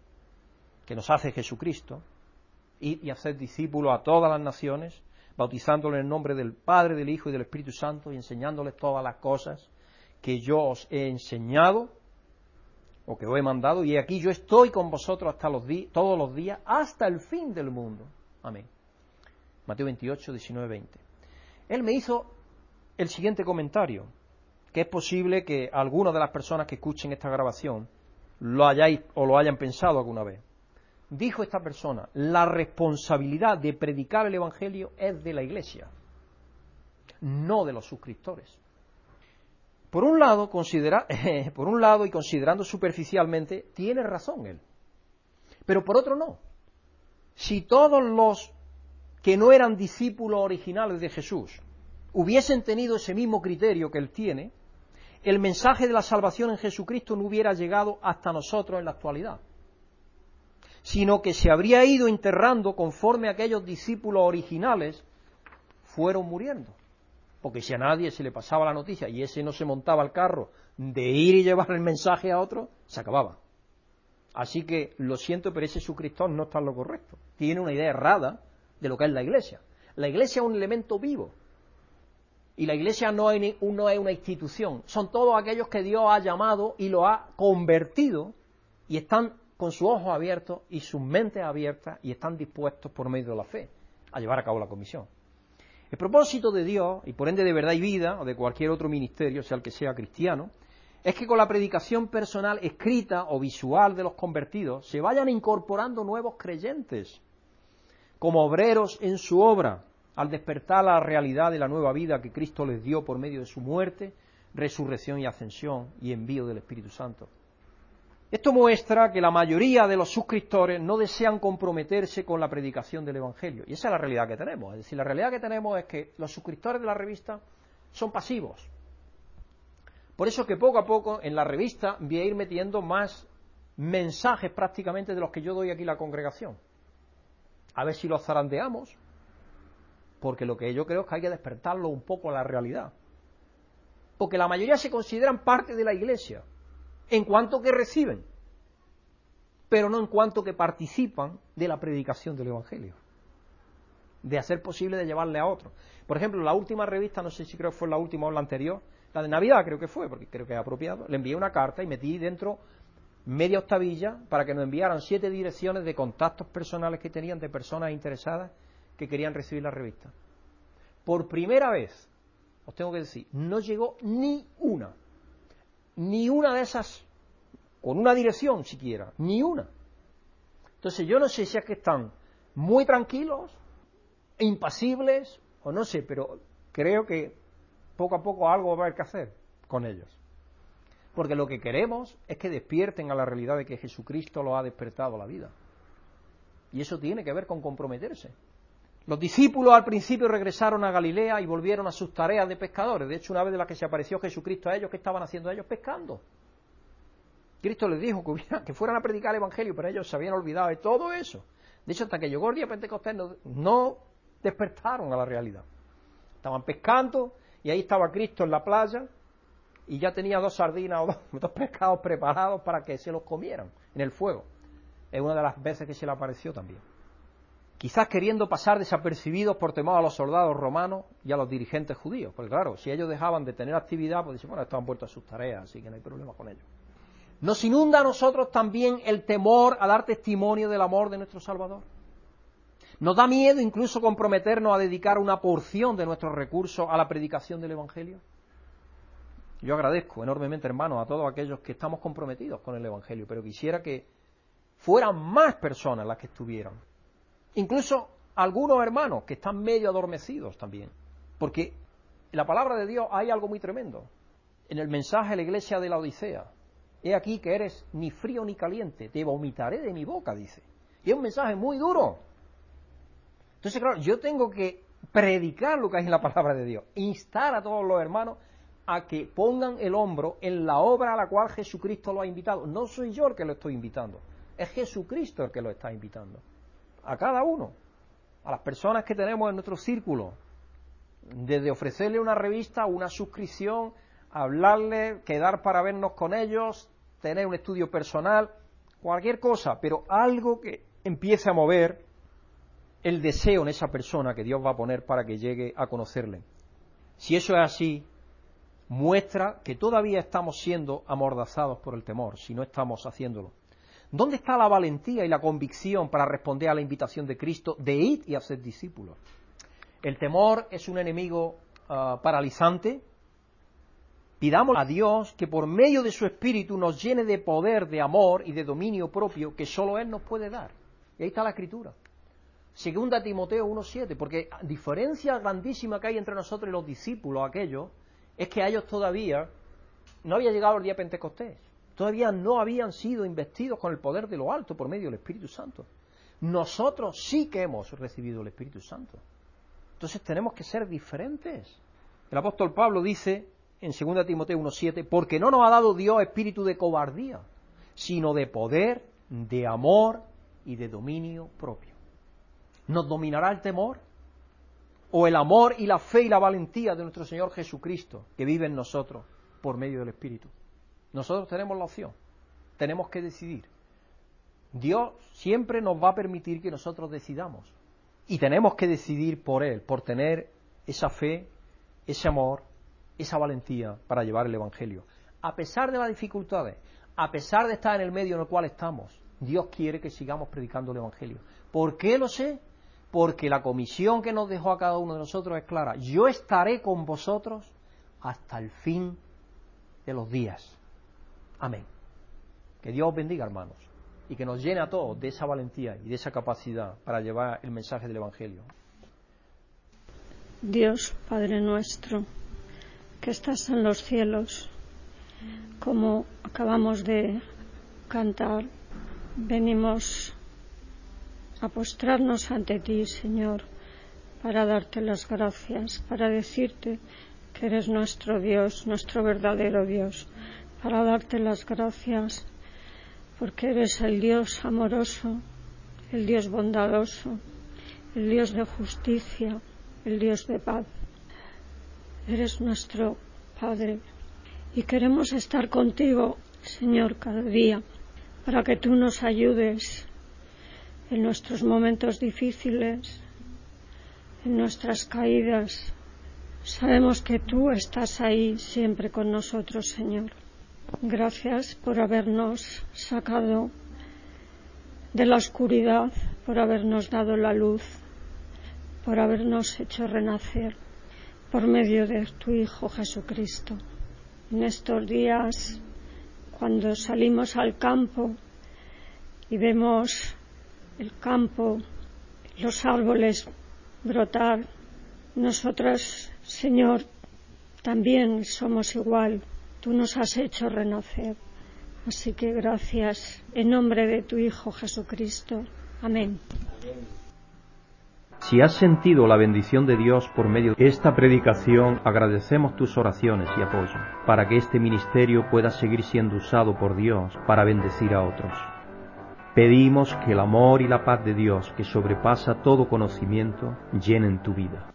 que nos hace Jesucristo, y, hacer discípulos a todas las naciones, bautizándoles en el nombre del Padre, del Hijo y del Espíritu Santo, y enseñándoles todas las cosas que yo os he enseñado, o que os he mandado, y aquí yo estoy con vosotros hasta los todos los días, hasta el fin del mundo. Amén. Mateo 28, 19, 20. Él me hizo el siguiente comentario que es posible que algunas de las personas que escuchen esta grabación lo hayáis o lo hayan pensado alguna vez. Dijo esta persona, la responsabilidad de predicar el Evangelio es de la Iglesia, no de los suscriptores. Por un lado, considera, por un lado y considerando superficialmente, tiene razón él. Pero por otro no. Si todos los que no eran discípulos originales de Jesús hubiesen tenido ese mismo criterio que él tiene, el mensaje de la salvación en Jesucristo no hubiera llegado hasta nosotros en la actualidad, sino que se habría ido enterrando conforme aquellos discípulos originales fueron muriendo. Porque si a nadie se le pasaba la noticia y ese no se montaba al carro de ir y llevar el mensaje a otro, se acababa. Así que lo siento, pero ese suscriptor no está en lo correcto. Tiene una idea errada de lo que es la iglesia. La iglesia es un elemento vivo. Y la iglesia no, es una institución, son todos aquellos que Dios ha llamado y lo ha convertido y están con sus ojos abiertos y sus mentes abiertas y están dispuestos por medio de la fe a llevar a cabo la comisión. El propósito de Dios, y por ende de verdad y vida, o de cualquier otro ministerio, sea el que sea cristiano, es que con la predicación personal escrita o visual de los convertidos se vayan incorporando nuevos creyentes como obreros en su obra, al despertar la realidad de la nueva vida que Cristo les dio por medio de su muerte, resurrección y ascensión y envío del Espíritu Santo. Esto muestra que la mayoría de los suscriptores no desean comprometerse con la predicación del Evangelio. Y esa es la realidad que tenemos. Es decir, la realidad que tenemos es que los suscriptores de la revista son pasivos. Por eso que poco a poco en la revista voy a ir metiendo más mensajes prácticamente de los que yo doy aquí a la congregación. A ver si los zarandeamos, porque lo que yo creo es que hay que despertarlo un poco a la realidad. Porque la mayoría se consideran parte de la iglesia, en cuanto que reciben, pero no en cuanto que participan de la predicación del Evangelio, de hacer posible de llevarle a otro. Por ejemplo, la última revista, no sé si creo que fue la última o la anterior, la de Navidad creo que fue, porque creo que es apropiado, le envié una carta y metí dentro media octavilla para que nos enviaran siete direcciones de contactos personales que tenían de personas interesadas que querían recibir la revista. Por primera vez, os tengo que decir, no llegó ni una, ni una de esas, con una dirección siquiera, ni una. Entonces yo no sé si es que están muy tranquilos, impasibles, o no sé, pero creo que poco a poco algo va a haber que hacer con ellos. Porque lo que queremos es que despierten a la realidad de que Jesucristo lo ha despertado a la vida. Y eso tiene que ver con comprometerse. Los discípulos al principio regresaron a Galilea y volvieron a sus tareas de pescadores. De hecho, una vez de la que se apareció Jesucristo a ellos, ¿qué estaban haciendo ellos? Pescando. Cristo les dijo que, fueran a predicar el Evangelio, pero ellos se habían olvidado de todo eso. De hecho, hasta que llegó el día Pentecostés no, despertaron a la realidad. Estaban pescando y ahí estaba Cristo en la playa y ya tenía dos sardinas o dos, dos pescados preparados para que se los comieran en el fuego. Es una de las veces que se le apareció también. Quizás queriendo pasar desapercibidos por temor a los soldados romanos y a los dirigentes judíos. Porque claro, si ellos dejaban de tener actividad, pues dicen, bueno, estos han vuelto a sus tareas, así que no hay problema con ellos. Nos inunda a nosotros también el temor a dar testimonio del amor de nuestro Salvador. Nos da miedo incluso comprometernos a dedicar una porción de nuestros recursos a la predicación del Evangelio. Yo agradezco enormemente, hermanos, a todos aquellos que estamos comprometidos con el Evangelio, pero quisiera que fueran más personas las que estuvieran. Incluso algunos hermanos que están medio adormecidos también. Porque en la palabra de Dios hay algo muy tremendo. En el mensaje a la iglesia de la Odisea, he aquí que eres ni frío ni caliente, te vomitaré de mi boca, dice. Y es un mensaje muy duro. Entonces, claro, yo tengo que predicar lo que hay en la palabra de Dios, instar a todos los hermanos a que pongan el hombro en la obra a la cual Jesucristo lo ha invitado. No soy yo el que lo estoy invitando, es Jesucristo el que lo está invitando. A cada uno, a las personas que tenemos en nuestro círculo, desde ofrecerle una revista, una suscripción, hablarle, quedar para vernos con ellos, tener un estudio personal, cualquier cosa, pero algo que empiece a mover el deseo en esa persona que Dios va a poner para que llegue a conocerle. Si eso es así, muestra que todavía estamos siendo amordazados por el temor, si no estamos haciéndolo. ¿Dónde está la valentía y la convicción para responder a la invitación de Cristo de ir y hacer discípulos? El temor es un enemigo ah, paralizante. Pidamos a Dios que por medio de su Espíritu nos llene de poder, de amor y de dominio propio que solo Él nos puede dar. Y ahí está la escritura. Segunda Timoteo 1.7, porque diferencia grandísima que hay entre nosotros y los discípulos aquellos, es que a ellos todavía no había llegado el día Pentecostés, todavía no habían sido investidos con el poder de lo alto por medio del Espíritu Santo. Nosotros sí que hemos recibido el Espíritu Santo. Entonces tenemos que ser diferentes. El apóstol Pablo dice en 2 Timoteo 1.7, porque no nos ha dado Dios espíritu de cobardía, sino de poder, de amor y de dominio propio. ¿Nos dominará el temor? ¿O el amor y la fe y la valentía de nuestro Señor Jesucristo que vive en nosotros por medio del Espíritu? Nosotros tenemos la opción, tenemos que decidir. Dios siempre nos va a permitir que nosotros decidamos. Y tenemos que decidir por Él, por tener esa fe, ese amor, esa valentía para llevar el Evangelio. A pesar de las dificultades, a pesar de estar en el medio en el cual estamos, Dios quiere que sigamos predicando el Evangelio. ¿Por qué lo sé? porque la comisión que nos dejó a cada uno de nosotros es clara. Yo estaré con vosotros hasta el fin de los días. Amén. Que Dios os bendiga, hermanos, y que nos llene a todos de esa valentía y de esa capacidad para llevar el mensaje del Evangelio. Dios, Padre nuestro, que estás en los cielos, como acabamos de cantar, venimos a postrarnos ante ti, Señor, para darte las gracias, para decirte que eres nuestro Dios, nuestro verdadero Dios, para darte las gracias porque eres el Dios amoroso, el Dios bondadoso, el Dios de justicia, el Dios de paz. Eres nuestro Padre y queremos estar contigo, Señor, cada día, para que tú nos ayudes en nuestros momentos difíciles, en nuestras caídas. Sabemos que tú estás ahí siempre con nosotros, Señor. Gracias por habernos sacado de la oscuridad, por habernos dado la luz, por habernos hecho renacer por medio de tu Hijo Jesucristo. En estos días, cuando salimos al campo y vemos el campo, los árboles brotar. Nosotras, Señor, también somos igual. Tú nos has hecho renacer. Así que gracias en nombre de tu Hijo Jesucristo. Amén. Si has sentido la bendición de Dios por medio de esta predicación, agradecemos tus oraciones y apoyo para que este ministerio pueda seguir siendo usado por Dios para bendecir a otros. Pedimos que el amor y la paz de Dios, que sobrepasa todo conocimiento, llenen tu vida.